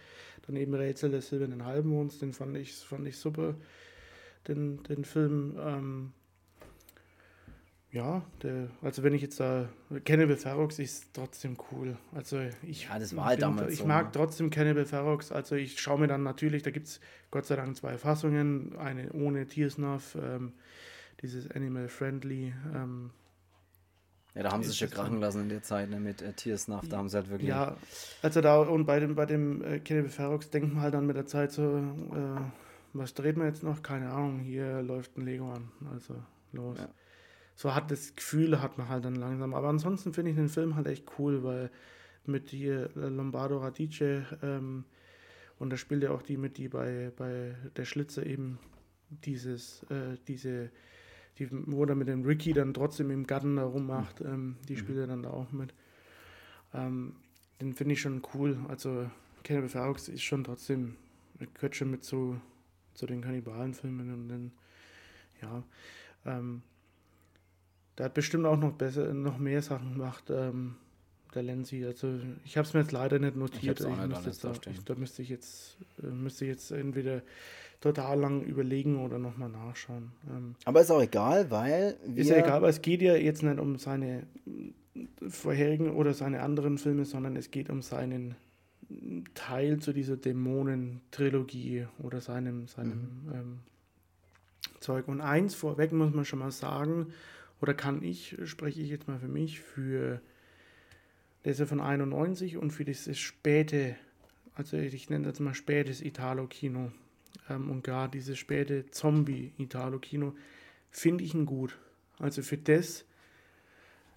Dann eben Rätsel des silbernen Halbmonds, den fand ich, fand ich super. Den, den Film. Ähm, ja, der, also wenn ich jetzt da, Cannibal Ferox ist trotzdem cool. Also ich, ja, das war halt damals ich so, mag ne? trotzdem Cannibal Ferox. Also ich schaue mir dann natürlich, da gibt es Gott sei Dank zwei Fassungen, eine ohne Tiersnuff, ähm, dieses Animal Friendly. Ähm, ja, da haben sie sich ja krachen lassen in der Zeit ne, mit äh, Tiersnuff, da haben sie halt wirklich. Ja, also da und bei dem, bei dem äh, Cannibal Ferox denkt man halt dann mit der Zeit so, äh, was dreht man jetzt noch? Keine Ahnung, hier läuft ein Lego an, also los. Ja so hat das Gefühl hat man halt dann langsam. Aber ansonsten finde ich den Film halt echt cool, weil mit hier äh, Lombardo Radice ähm, und da spielt ja auch die mit, die bei, bei der Schlitze eben dieses, äh, diese, die, wo er mit dem Ricky dann trotzdem im Garten da rummacht, mhm. ähm, die mhm. spielt er dann da auch mit. Ähm, den finde ich schon cool. Also Cannibal Ferox ist schon trotzdem, gehört schon mit zu, zu den Kannibalenfilmen und dann, ja, ähm, der hat bestimmt auch noch besser, noch mehr Sachen gemacht, ähm, der Lenzi. Also ich habe es mir jetzt leider nicht notiert. Ich, ich müsste jetzt da, ich, da müsste ich jetzt, äh, müsste ich jetzt entweder total lang überlegen oder nochmal nachschauen. Ähm, Aber ist auch egal, weil ist ja egal, weil es geht ja jetzt nicht um seine vorherigen oder seine anderen Filme, sondern es geht um seinen Teil zu dieser Dämonen-Trilogie oder seinem, seinem mhm. ähm, Zeug. Und eins vorweg muss man schon mal sagen, oder kann ich, spreche ich jetzt mal für mich, für das ist von 91 und für dieses späte, also ich nenne das mal spätes Italo-Kino ähm, und gerade dieses späte Zombie-Italo-Kino, finde ich ihn gut. Also für das,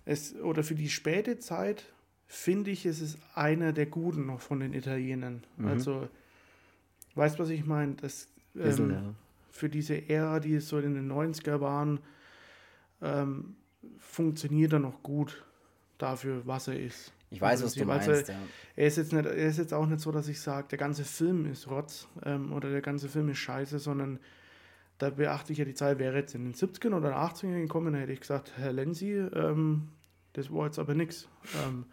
es, oder für die späte Zeit, finde ich, es ist einer der guten noch von den Italienern. Mhm. Also, weißt du, was ich meine? Das, ähm, ja. Für diese Ära, die es so in den 90er waren, ähm, funktioniert er noch gut dafür, was er ist. Ich weiß, also, was du meinst. Er, ja. er, ist jetzt nicht, er ist jetzt auch nicht so, dass ich sage, der ganze Film ist Rotz ähm, oder der ganze Film ist scheiße, sondern da beachte ich ja die Zeit, wäre jetzt in den 70ern oder 80ern gekommen, dann hätte ich gesagt, Herr Lenzi, ähm, das war jetzt aber nichts. Ähm,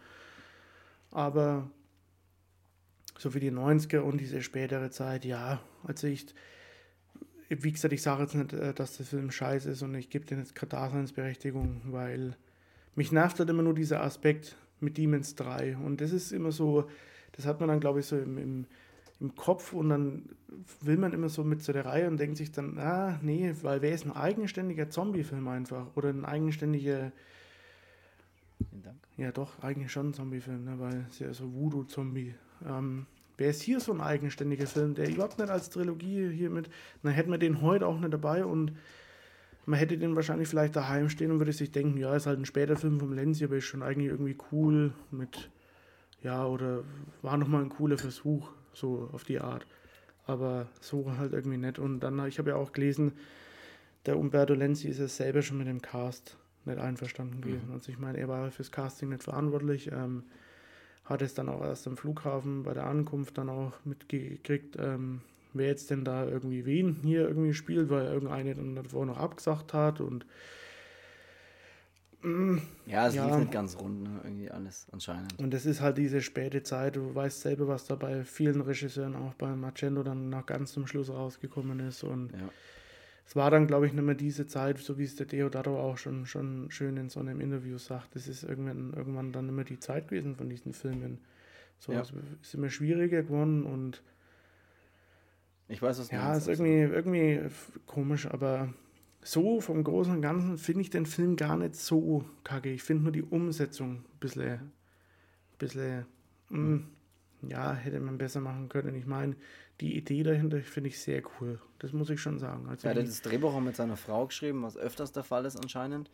aber so für die 90er und diese spätere Zeit, ja, also ich, wie gesagt, ich sage jetzt nicht, äh, dass der Film scheiße ist und ich gebe den jetzt keine Daseinsberechtigung, weil mich nervt halt immer nur dieser Aspekt mit Demons 3. Und das ist immer so, das hat man dann, glaube ich, so im, im, im Kopf und dann will man immer so mit zu der Reihe und denkt sich dann, ah, nee, weil wer ist ein eigenständiger Zombie-Film einfach oder ein eigenständiger. Vielen Dank. Ja, doch, eigentlich schon ein Zombie-Film, ne, weil es ja so Voodoo-Zombie. Ähm, Wäre es hier so ein eigenständiger Film, der überhaupt nicht als Trilogie hier mit, dann hätten wir den heute auch nicht dabei und man hätte den wahrscheinlich vielleicht daheim stehen und würde sich denken, ja, ist halt ein später Film vom Lenzi, aber ist schon eigentlich irgendwie cool mit, ja, oder war nochmal ein cooler Versuch, so auf die Art. Aber so halt irgendwie nett. Und dann, ich habe ja auch gelesen, der Umberto Lenzi ist ja selber schon mit dem Cast nicht einverstanden gewesen. Mhm. Also ich meine, er war fürs Casting nicht verantwortlich. Ähm, hat es dann auch erst am Flughafen bei der Ankunft dann auch mitgekriegt, ähm, wer jetzt denn da irgendwie wen hier irgendwie spielt, weil irgendeine dann davor noch abgesagt hat und mm, Ja, es Ja. lief nicht ganz rund, ne? irgendwie alles anscheinend. Und das ist halt diese späte Zeit. Du weißt selber, was da bei vielen Regisseuren, auch bei Marcello, dann nach ganz zum Schluss rausgekommen ist. Und Ja. Es war dann, glaube ich, nicht mehr diese Zeit, so wie es der Deodato auch schon, schon schön in so einem Interview sagt. Das ist irgendwann, irgendwann dann immer die Zeit gewesen von diesen Filmen. So, Ja. es ist immer schwieriger geworden und Ich weiß, was du ja, meinst, ist irgendwie, irgendwie f- komisch, aber so vom Großen und Ganzen finde ich den Film gar nicht so kacke. Ich finde nur die Umsetzung ein bisschen, bisschen mm, ja, hätte man besser machen können. Ich meine, die Idee dahinter finde ich sehr cool. Das muss ich schon sagen. Also Er hat das Drehbuch auch mit seiner Frau geschrieben, was öfters der Fall ist anscheinend.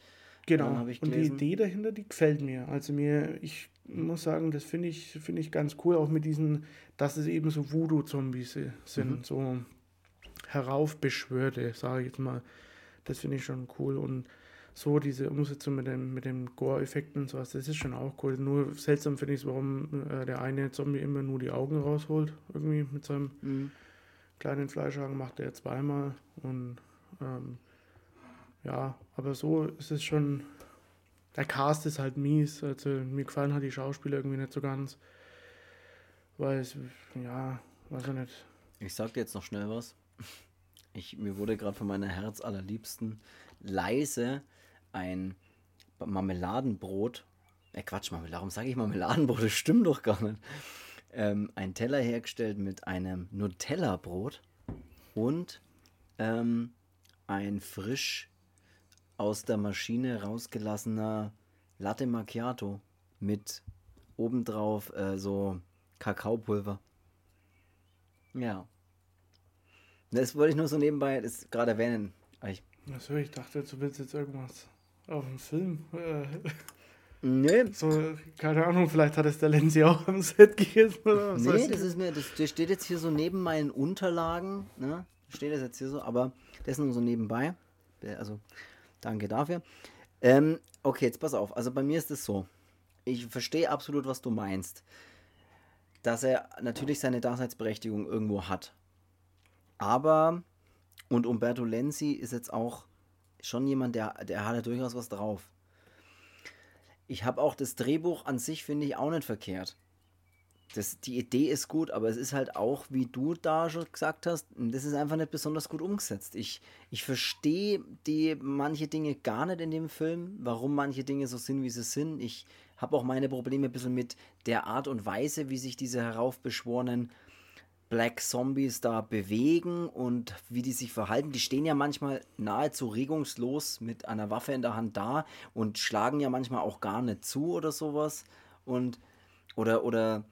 genau. und die. Idee dahinter, die gefällt mir. Also mir, ich muss sagen, das finde ich, finde ich ganz cool, auch mit diesen, dass es eben so Voodoo-Zombies sind, Mhm. so heraufbeschwörte, sage ich jetzt mal. Das finde ich schon cool. Und so diese Umsetzung mit dem, mit dem Gore-Effekten und sowas, das ist schon auch cool. Nur seltsam finde ich es, warum äh, der eine Zombie immer nur die Augen rausholt, irgendwie mit seinem Mhm. kleinen Fleischhaken macht er zweimal. Und ähm, ja, aber so ist es schon. Der Cast ist halt mies. Also mir gefallen halt die Schauspieler irgendwie nicht so ganz. Weil es, ja, weiß ich nicht. Ich sag dir jetzt noch schnell was. Ich, mir wurde gerade von meiner Herzallerliebsten leise ein Marmeladenbrot, äh Quatsch, Marmelade, warum sage ich Marmeladenbrot? Das stimmt doch gar nicht. Ähm, ein Teller hergestellt mit einem Nutella-Brot und ähm, ein frisch aus der Maschine rausgelassener Latte Macchiato mit obendrauf äh, so Kakaopulver. Ja. Das wollte ich nur so nebenbei gerade erwähnen. Ich, Achso, ich dachte, du willst jetzt irgendwas auf dem Film. Äh, nee, so, keine Ahnung, vielleicht hat es der Lenzi auch am Set gegessen oder was nee, das ist mir, das, das steht jetzt hier so neben meinen Unterlagen, ne? Steht das jetzt hier so, aber das nur so nebenbei. Also, danke dafür. Ähm, okay, jetzt pass auf. Also bei mir ist es so. Ich verstehe absolut, was du meinst. Dass er natürlich seine Daseinsberechtigung irgendwo hat. Aber, und Umberto Lenzi ist jetzt auch schon jemand, der, der hat ja durchaus was drauf. Ich habe auch das Drehbuch an sich, finde ich, auch nicht verkehrt. Das, die Idee ist gut, aber es ist halt auch, wie du da schon gesagt hast, das ist einfach nicht besonders gut umgesetzt. Ich, ich verstehe die manche Dinge gar nicht in dem Film, warum manche Dinge so sind, wie sie sind. Ich habe auch meine Probleme ein bisschen mit der Art und Weise, wie sich diese heraufbeschworenen Black Zombies da bewegen und wie die sich verhalten. Die stehen ja manchmal nahezu regungslos mit einer Waffe in der Hand da und schlagen ja manchmal auch gar nicht zu oder sowas. Und oder, oder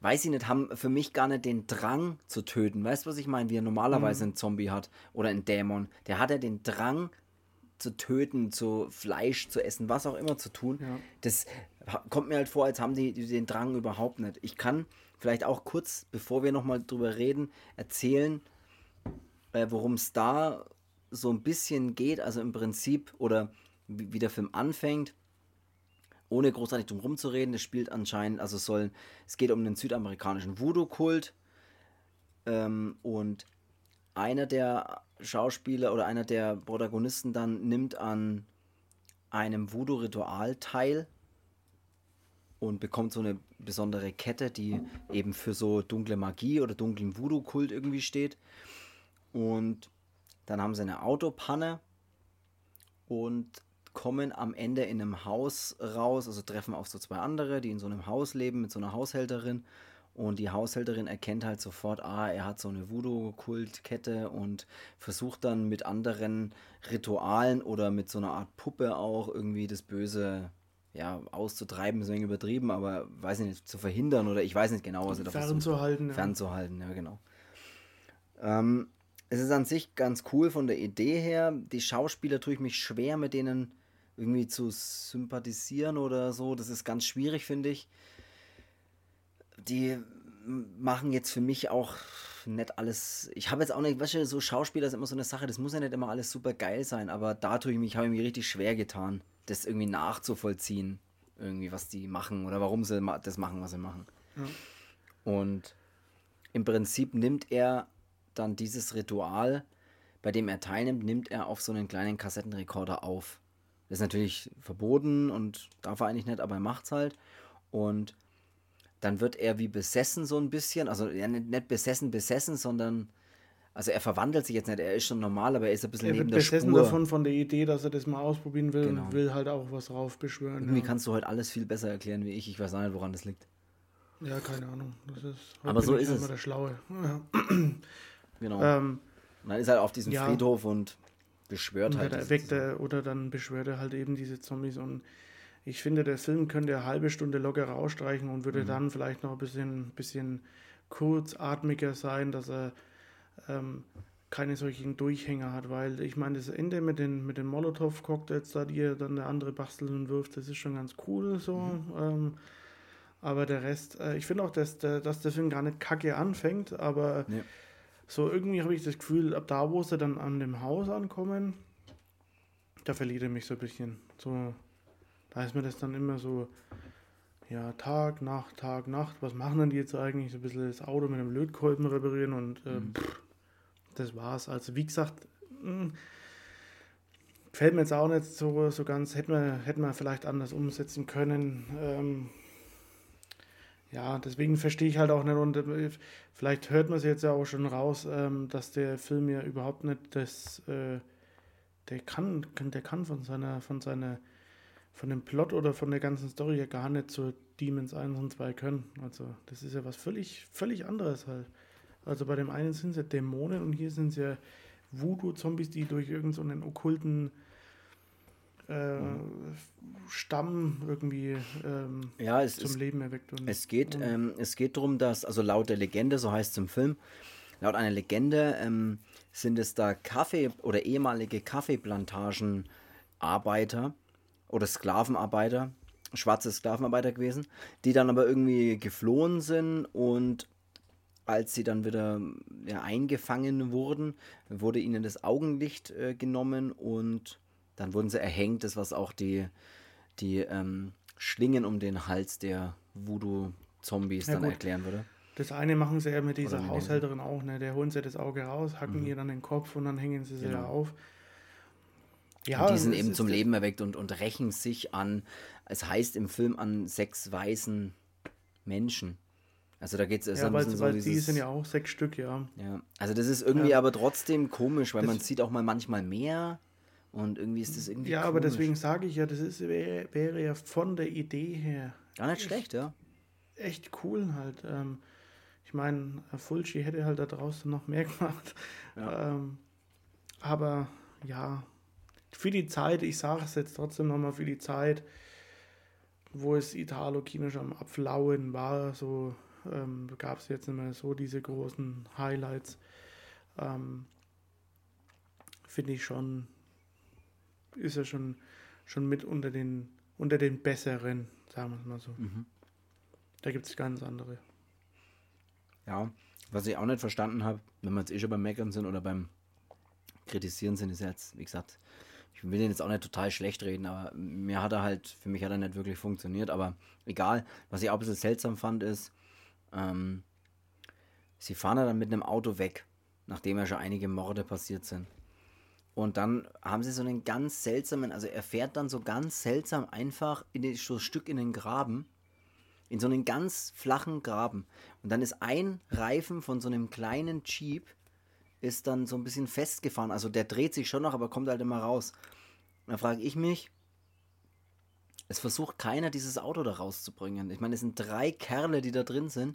weiß ich nicht, haben für mich gar nicht den Drang zu töten. Weißt du, was ich meine? Wie er normalerweise ein Zombie hat oder ein Dämon. Der hat ja den Drang zu töten, zu Fleisch zu essen, was auch immer zu tun. Ja. Das kommt mir halt vor, als haben die den Drang überhaupt nicht. Ich kann vielleicht auch kurz, bevor wir nochmal drüber reden, erzählen, äh, worum es da so ein bisschen geht. Also im Prinzip, oder wie, wie der Film anfängt, ohne großartig drum rumzureden. Es spielt anscheinend, also soll, es geht um den südamerikanischen Voodoo-Kult. Ähm, und einer der Schauspieler oder einer der Protagonisten dann nimmt an einem Voodoo-Ritual teil und bekommt so eine besondere Kette, die eben für so dunkle Magie oder dunklen Voodoo-Kult irgendwie steht. Und dann haben sie eine Autopanne und kommen am Ende in einem Haus raus, also treffen auf so zwei andere, die in so einem Haus leben mit so einer Haushälterin. Und die Haushälterin erkennt halt sofort, ah, er hat so eine Voodoo-Kultkette und versucht dann mit anderen Ritualen oder mit so einer Art Puppe auch irgendwie das Böse ja, auszutreiben, ist ein übertrieben, aber weiß ich nicht, zu verhindern oder ich weiß nicht genau, was er da versucht Fernzuhalten. Ja. fernzuhalten, ja genau. Ähm, es ist an sich ganz cool von der Idee her. Die Schauspieler tue ich mich schwer, mit denen irgendwie zu sympathisieren oder so. Das ist ganz schwierig, finde ich. Die machen jetzt für mich auch nicht alles. Ich habe jetzt auch nicht, weißt du, so Schauspieler ist immer so eine Sache, das muss ja nicht immer alles super geil sein, aber da tue ich mich, habe ich mich richtig schwer getan, das irgendwie nachzuvollziehen, irgendwie, was die machen oder warum sie das machen, was sie machen. Und im Prinzip nimmt er dann dieses Ritual, bei dem er teilnimmt, nimmt er auf so einen kleinen Kassettenrekorder auf. Das ist natürlich verboten und darf er eigentlich nicht, aber er macht's halt. Und dann wird er wie besessen so ein bisschen, also ja, nicht besessen, besessen, sondern also er verwandelt sich jetzt nicht, er ist schon normal, aber er ist ein bisschen Er neben der Spur. davon, von der Idee, dass er das mal ausprobieren will Genau. und will halt auch was raufbeschwören. Irgendwie Ja. kannst du heute alles viel besser erklären wie ich. Ich weiß auch nicht, woran das liegt. ja, keine Ahnung. Das ist, Aber so ist halt es. Immer der Schlaue. Ja. Genau. Ähm, und dann ist er auf diesem ja. Friedhof und beschwört und halt. diese- erweckt er oder dann beschwört er halt eben diese Zombies und ich finde, der Film könnte eine halbe Stunde locker rausstreichen und Mhm. würde dann vielleicht noch ein bisschen, bisschen kurzatmiger sein, dass er ähm, keine solchen Durchhänger hat, weil ich meine, das Ende mit den, mit den Molotow-Cocktails da, die dann der andere bastelt und wirft, das ist schon ganz cool so. Mhm. Ähm, aber der Rest, äh, ich finde auch, dass der, dass der Film gar nicht kacke anfängt, aber Nee. so irgendwie habe ich das Gefühl, ab da, wo sie dann an dem Haus ankommen, da verliert er mich so ein bisschen. So, da ist mir das dann immer so, ja, Tag, Nacht, Tag, Nacht, was machen denn die jetzt eigentlich? So ein bisschen das Auto mit einem Lötkolben reparieren und äh, Mhm. pff, das war's. Also wie gesagt, mh, fällt mir jetzt auch nicht so, so ganz, hätten wir, hätten wir vielleicht anders umsetzen können. Ähm, ja, deswegen verstehe ich halt auch nicht und äh, vielleicht hört man es jetzt ja auch schon raus, ähm, dass der Film ja überhaupt nicht das, äh, der kann, der kann von seiner, von seiner, von dem Plot oder von der ganzen Story ja gar nicht so Demons 1 und 2 können. Also das ist ja was völlig, völlig anderes halt. Also bei dem einen sind es ja Dämonen und hier sind es ja Voodoo-Zombies, die durch irgendeinen so okkulten äh, Stamm irgendwie ähm, ja, es zum ist Leben erweckt. Und, Es geht, und, ähm, es geht darum, dass, also laut der Legende, so heißt es im Film, laut einer Legende ähm, sind es da Kaffee- oder ehemalige Kaffeeplantagenarbeiter oder Sklavenarbeiter, schwarze Sklavenarbeiter gewesen, die dann aber irgendwie geflohen sind und als sie dann wieder ja, eingefangen wurden, wurde ihnen das Augenlicht äh, genommen und dann wurden sie erhängt, das was auch die, die ähm, Schlingen um den Hals der Voodoo-Zombies Ja, dann gut. erklären würde. Das eine machen sie ja mit dieser mit Haushälterin auch, ne? Der holen sie das Auge raus, hacken ihr dann den Kopf und dann hängen sie sie Genau. ja auf. und die sind eben zum Leben erweckt und, und rächen sich an, es heißt im Film, an sechs weißen Menschen. Also da geht es Ja, weil, so weil die dieses... sind ja auch sechs Stück, ja. Ja, also das ist irgendwie Ja. aber trotzdem komisch, weil Das- man sieht auch mal manchmal mehr und irgendwie ist das irgendwie Ja, komisch. aber deswegen sage ich ja, das ist, wäre, wäre ja von der Idee her Gar nicht schlecht, ja. echt cool halt. Ähm, ich meine, Fulci hätte halt da draußen noch mehr gemacht. Ja. Ähm, aber ja, für die Zeit, ich sage es jetzt trotzdem nochmal, für die Zeit, wo es Italo-Kino schon am Abflauen war, so ähm, gab es jetzt nicht mehr so diese großen Highlights. Ähm, Finde ich schon, ist er schon, schon mit unter den, unter den Besseren, sagen wir es mal so. Mhm. Da gibt es ganz andere. Ja, was ich auch nicht verstanden habe, wenn wir jetzt eh schon beim Meckern sind oder beim Kritisieren sind, ist jetzt, wie gesagt, ich will den jetzt auch nicht total schlecht reden, aber mir hat er halt, für mich hat er nicht wirklich funktioniert, aber egal. Was ich auch ein bisschen seltsam fand, ist, ähm, sie fahren dann mit einem Auto weg, nachdem ja schon einige Morde passiert sind. Und dann haben sie so einen ganz seltsamen, also er fährt dann so ganz seltsam einfach in den, so ein Stück in den Graben in so einen ganz flachen Graben. Und dann ist ein Reifen von so einem kleinen Jeep ist dann so ein bisschen festgefahren. Also der dreht sich schon noch, aber kommt halt immer raus. Da frage ich mich, es versucht keiner, dieses Auto da rauszubringen. Ich meine, es sind drei Kerle, die da drin sind.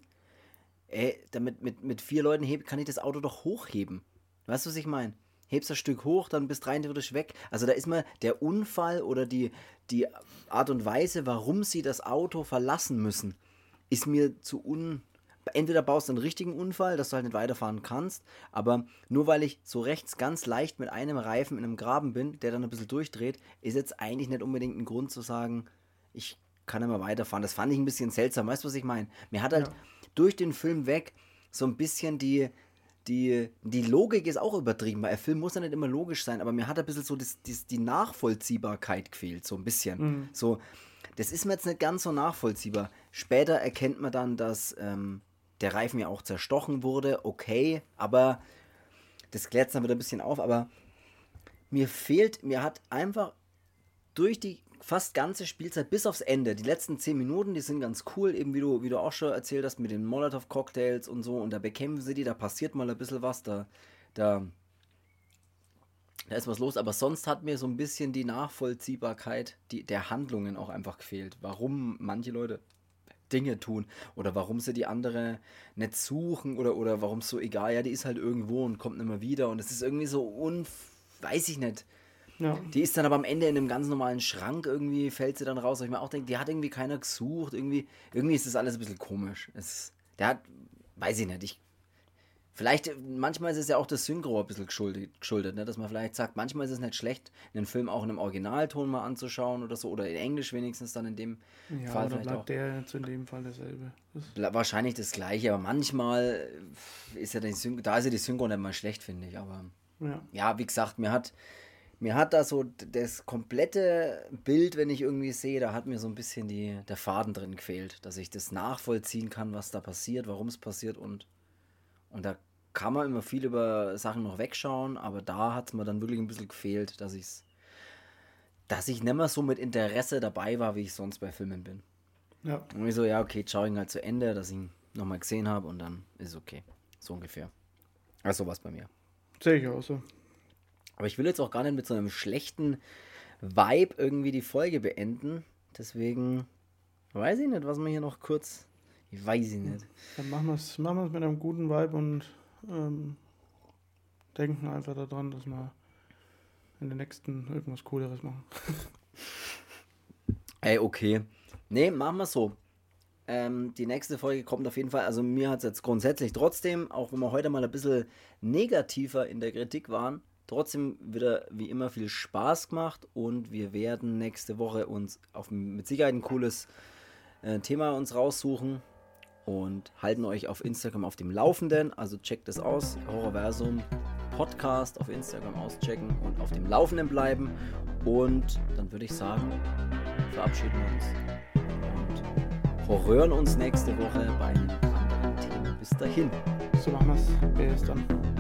Ey, damit mit, mit vier Leuten heb, kann ich das Auto doch hochheben. Weißt du, was ich meine? Hebst das Stück hoch, dann bist rein theoretisch weg. Also da ist mal der Unfall oder die, die Art und Weise, warum sie das Auto verlassen müssen, ist mir zu un. Entweder baust du einen richtigen Unfall, dass du halt nicht weiterfahren kannst, aber nur weil ich so rechts ganz leicht mit einem Reifen in einem Graben bin, der dann ein bisschen durchdreht, ist jetzt eigentlich nicht unbedingt ein Grund zu sagen, ich kann immer weiterfahren. Das fand ich ein bisschen seltsam. Weißt du, was ich meine? Mir hat halt Ja. durch den Film weg so ein bisschen die, die, die Logik ist auch übertrieben, weil der Film muss ja nicht immer logisch sein, aber mir hat ein bisschen so das, das, die Nachvollziehbarkeit gefehlt, so ein bisschen. Mhm. So, das ist mir jetzt nicht ganz so nachvollziehbar. Später erkennt man dann, dass ähm, der Reifen ja auch zerstochen wurde, okay, aber das klärt es dann wieder ein bisschen auf, aber mir fehlt, mir hat einfach durch die fast ganze Spielzeit bis aufs Ende. Die letzten zehn Minuten, die sind ganz cool, eben wie du, wie du auch schon erzählt hast, mit den Molotov-Cocktails und so. Und da bekämpfen sie die, da passiert mal ein bisschen was, da, da, da ist was los. Aber sonst hat mir so ein bisschen die Nachvollziehbarkeit die, der Handlungen auch einfach gefehlt. Warum manche Leute Dinge tun oder warum sie die andere nicht suchen oder, oder warum es so egal, ja, die ist halt irgendwo und kommt nicht mehr wieder. Und es ist irgendwie so un... weiß ich nicht ja. Die ist dann aber am Ende in einem ganz normalen Schrank irgendwie, fällt sie dann raus. wo ich mir auch denke, die hat irgendwie keiner gesucht. Irgendwie, irgendwie ist das alles ein bisschen komisch. Es, der hat, weiß ich nicht, ich, vielleicht, manchmal ist es ja auch das Synchro ein bisschen geschuldet, geschuldet ne? dass man vielleicht sagt, manchmal ist es nicht schlecht, einen Film auch in einem Originalton mal anzuschauen oder so, oder in Englisch wenigstens dann in dem ja, Fall. Oder bleibt auch. der jetzt in dem Fall dasselbe? Das wahrscheinlich das gleiche, aber manchmal ist ja die Synchro, da ist ja die Synchro nicht mal schlecht, finde ich, aber ja. ja, wie gesagt, mir hat mir hat da so das komplette Bild, wenn ich irgendwie sehe, da hat mir so ein bisschen die, der Faden drin gefehlt, dass ich das nachvollziehen kann, was da passiert, warum es passiert und, und da kann man immer viel über Sachen noch wegschauen, aber da hat es mir dann wirklich ein bisschen gefehlt, dass ich dass ich nicht mehr so mit Interesse dabei war, wie ich sonst bei Filmen bin. Ja. Und ich so, ja, okay, schau ihn halt zu Ende, dass ich ihn nochmal gesehen habe und dann ist okay. So ungefähr. Also was bei mir. Sehe ich auch so. Aber ich will jetzt auch gar nicht mit so einem schlechten Vibe irgendwie die Folge beenden. Deswegen weiß ich nicht, was wir hier noch kurz. Ich weiß ich nicht. Dann machen wir es machen mit einem guten Vibe und ähm, denken einfach daran, dass wir in den nächsten irgendwas Cooleres machen. Ey, okay. Nee, machen wir so. Ähm, die nächste Folge kommt auf jeden Fall. Also, mir hat es jetzt grundsätzlich trotzdem, auch wenn wir heute mal ein bisschen negativer in der Kritik waren, trotzdem wieder wie immer viel Spaß gemacht und wir werden nächste Woche uns auf mit Sicherheit ein cooles äh, Thema uns raussuchen und halten euch auf Instagram auf dem Laufenden. Also checkt es aus, Horrorversum Podcast auf Instagram auschecken und auf dem Laufenden bleiben. Und dann würde ich sagen, verabschieden wir uns und horrören uns nächste Woche bei einem anderen Thema. Bis dahin. So machen wir es. Bis dann.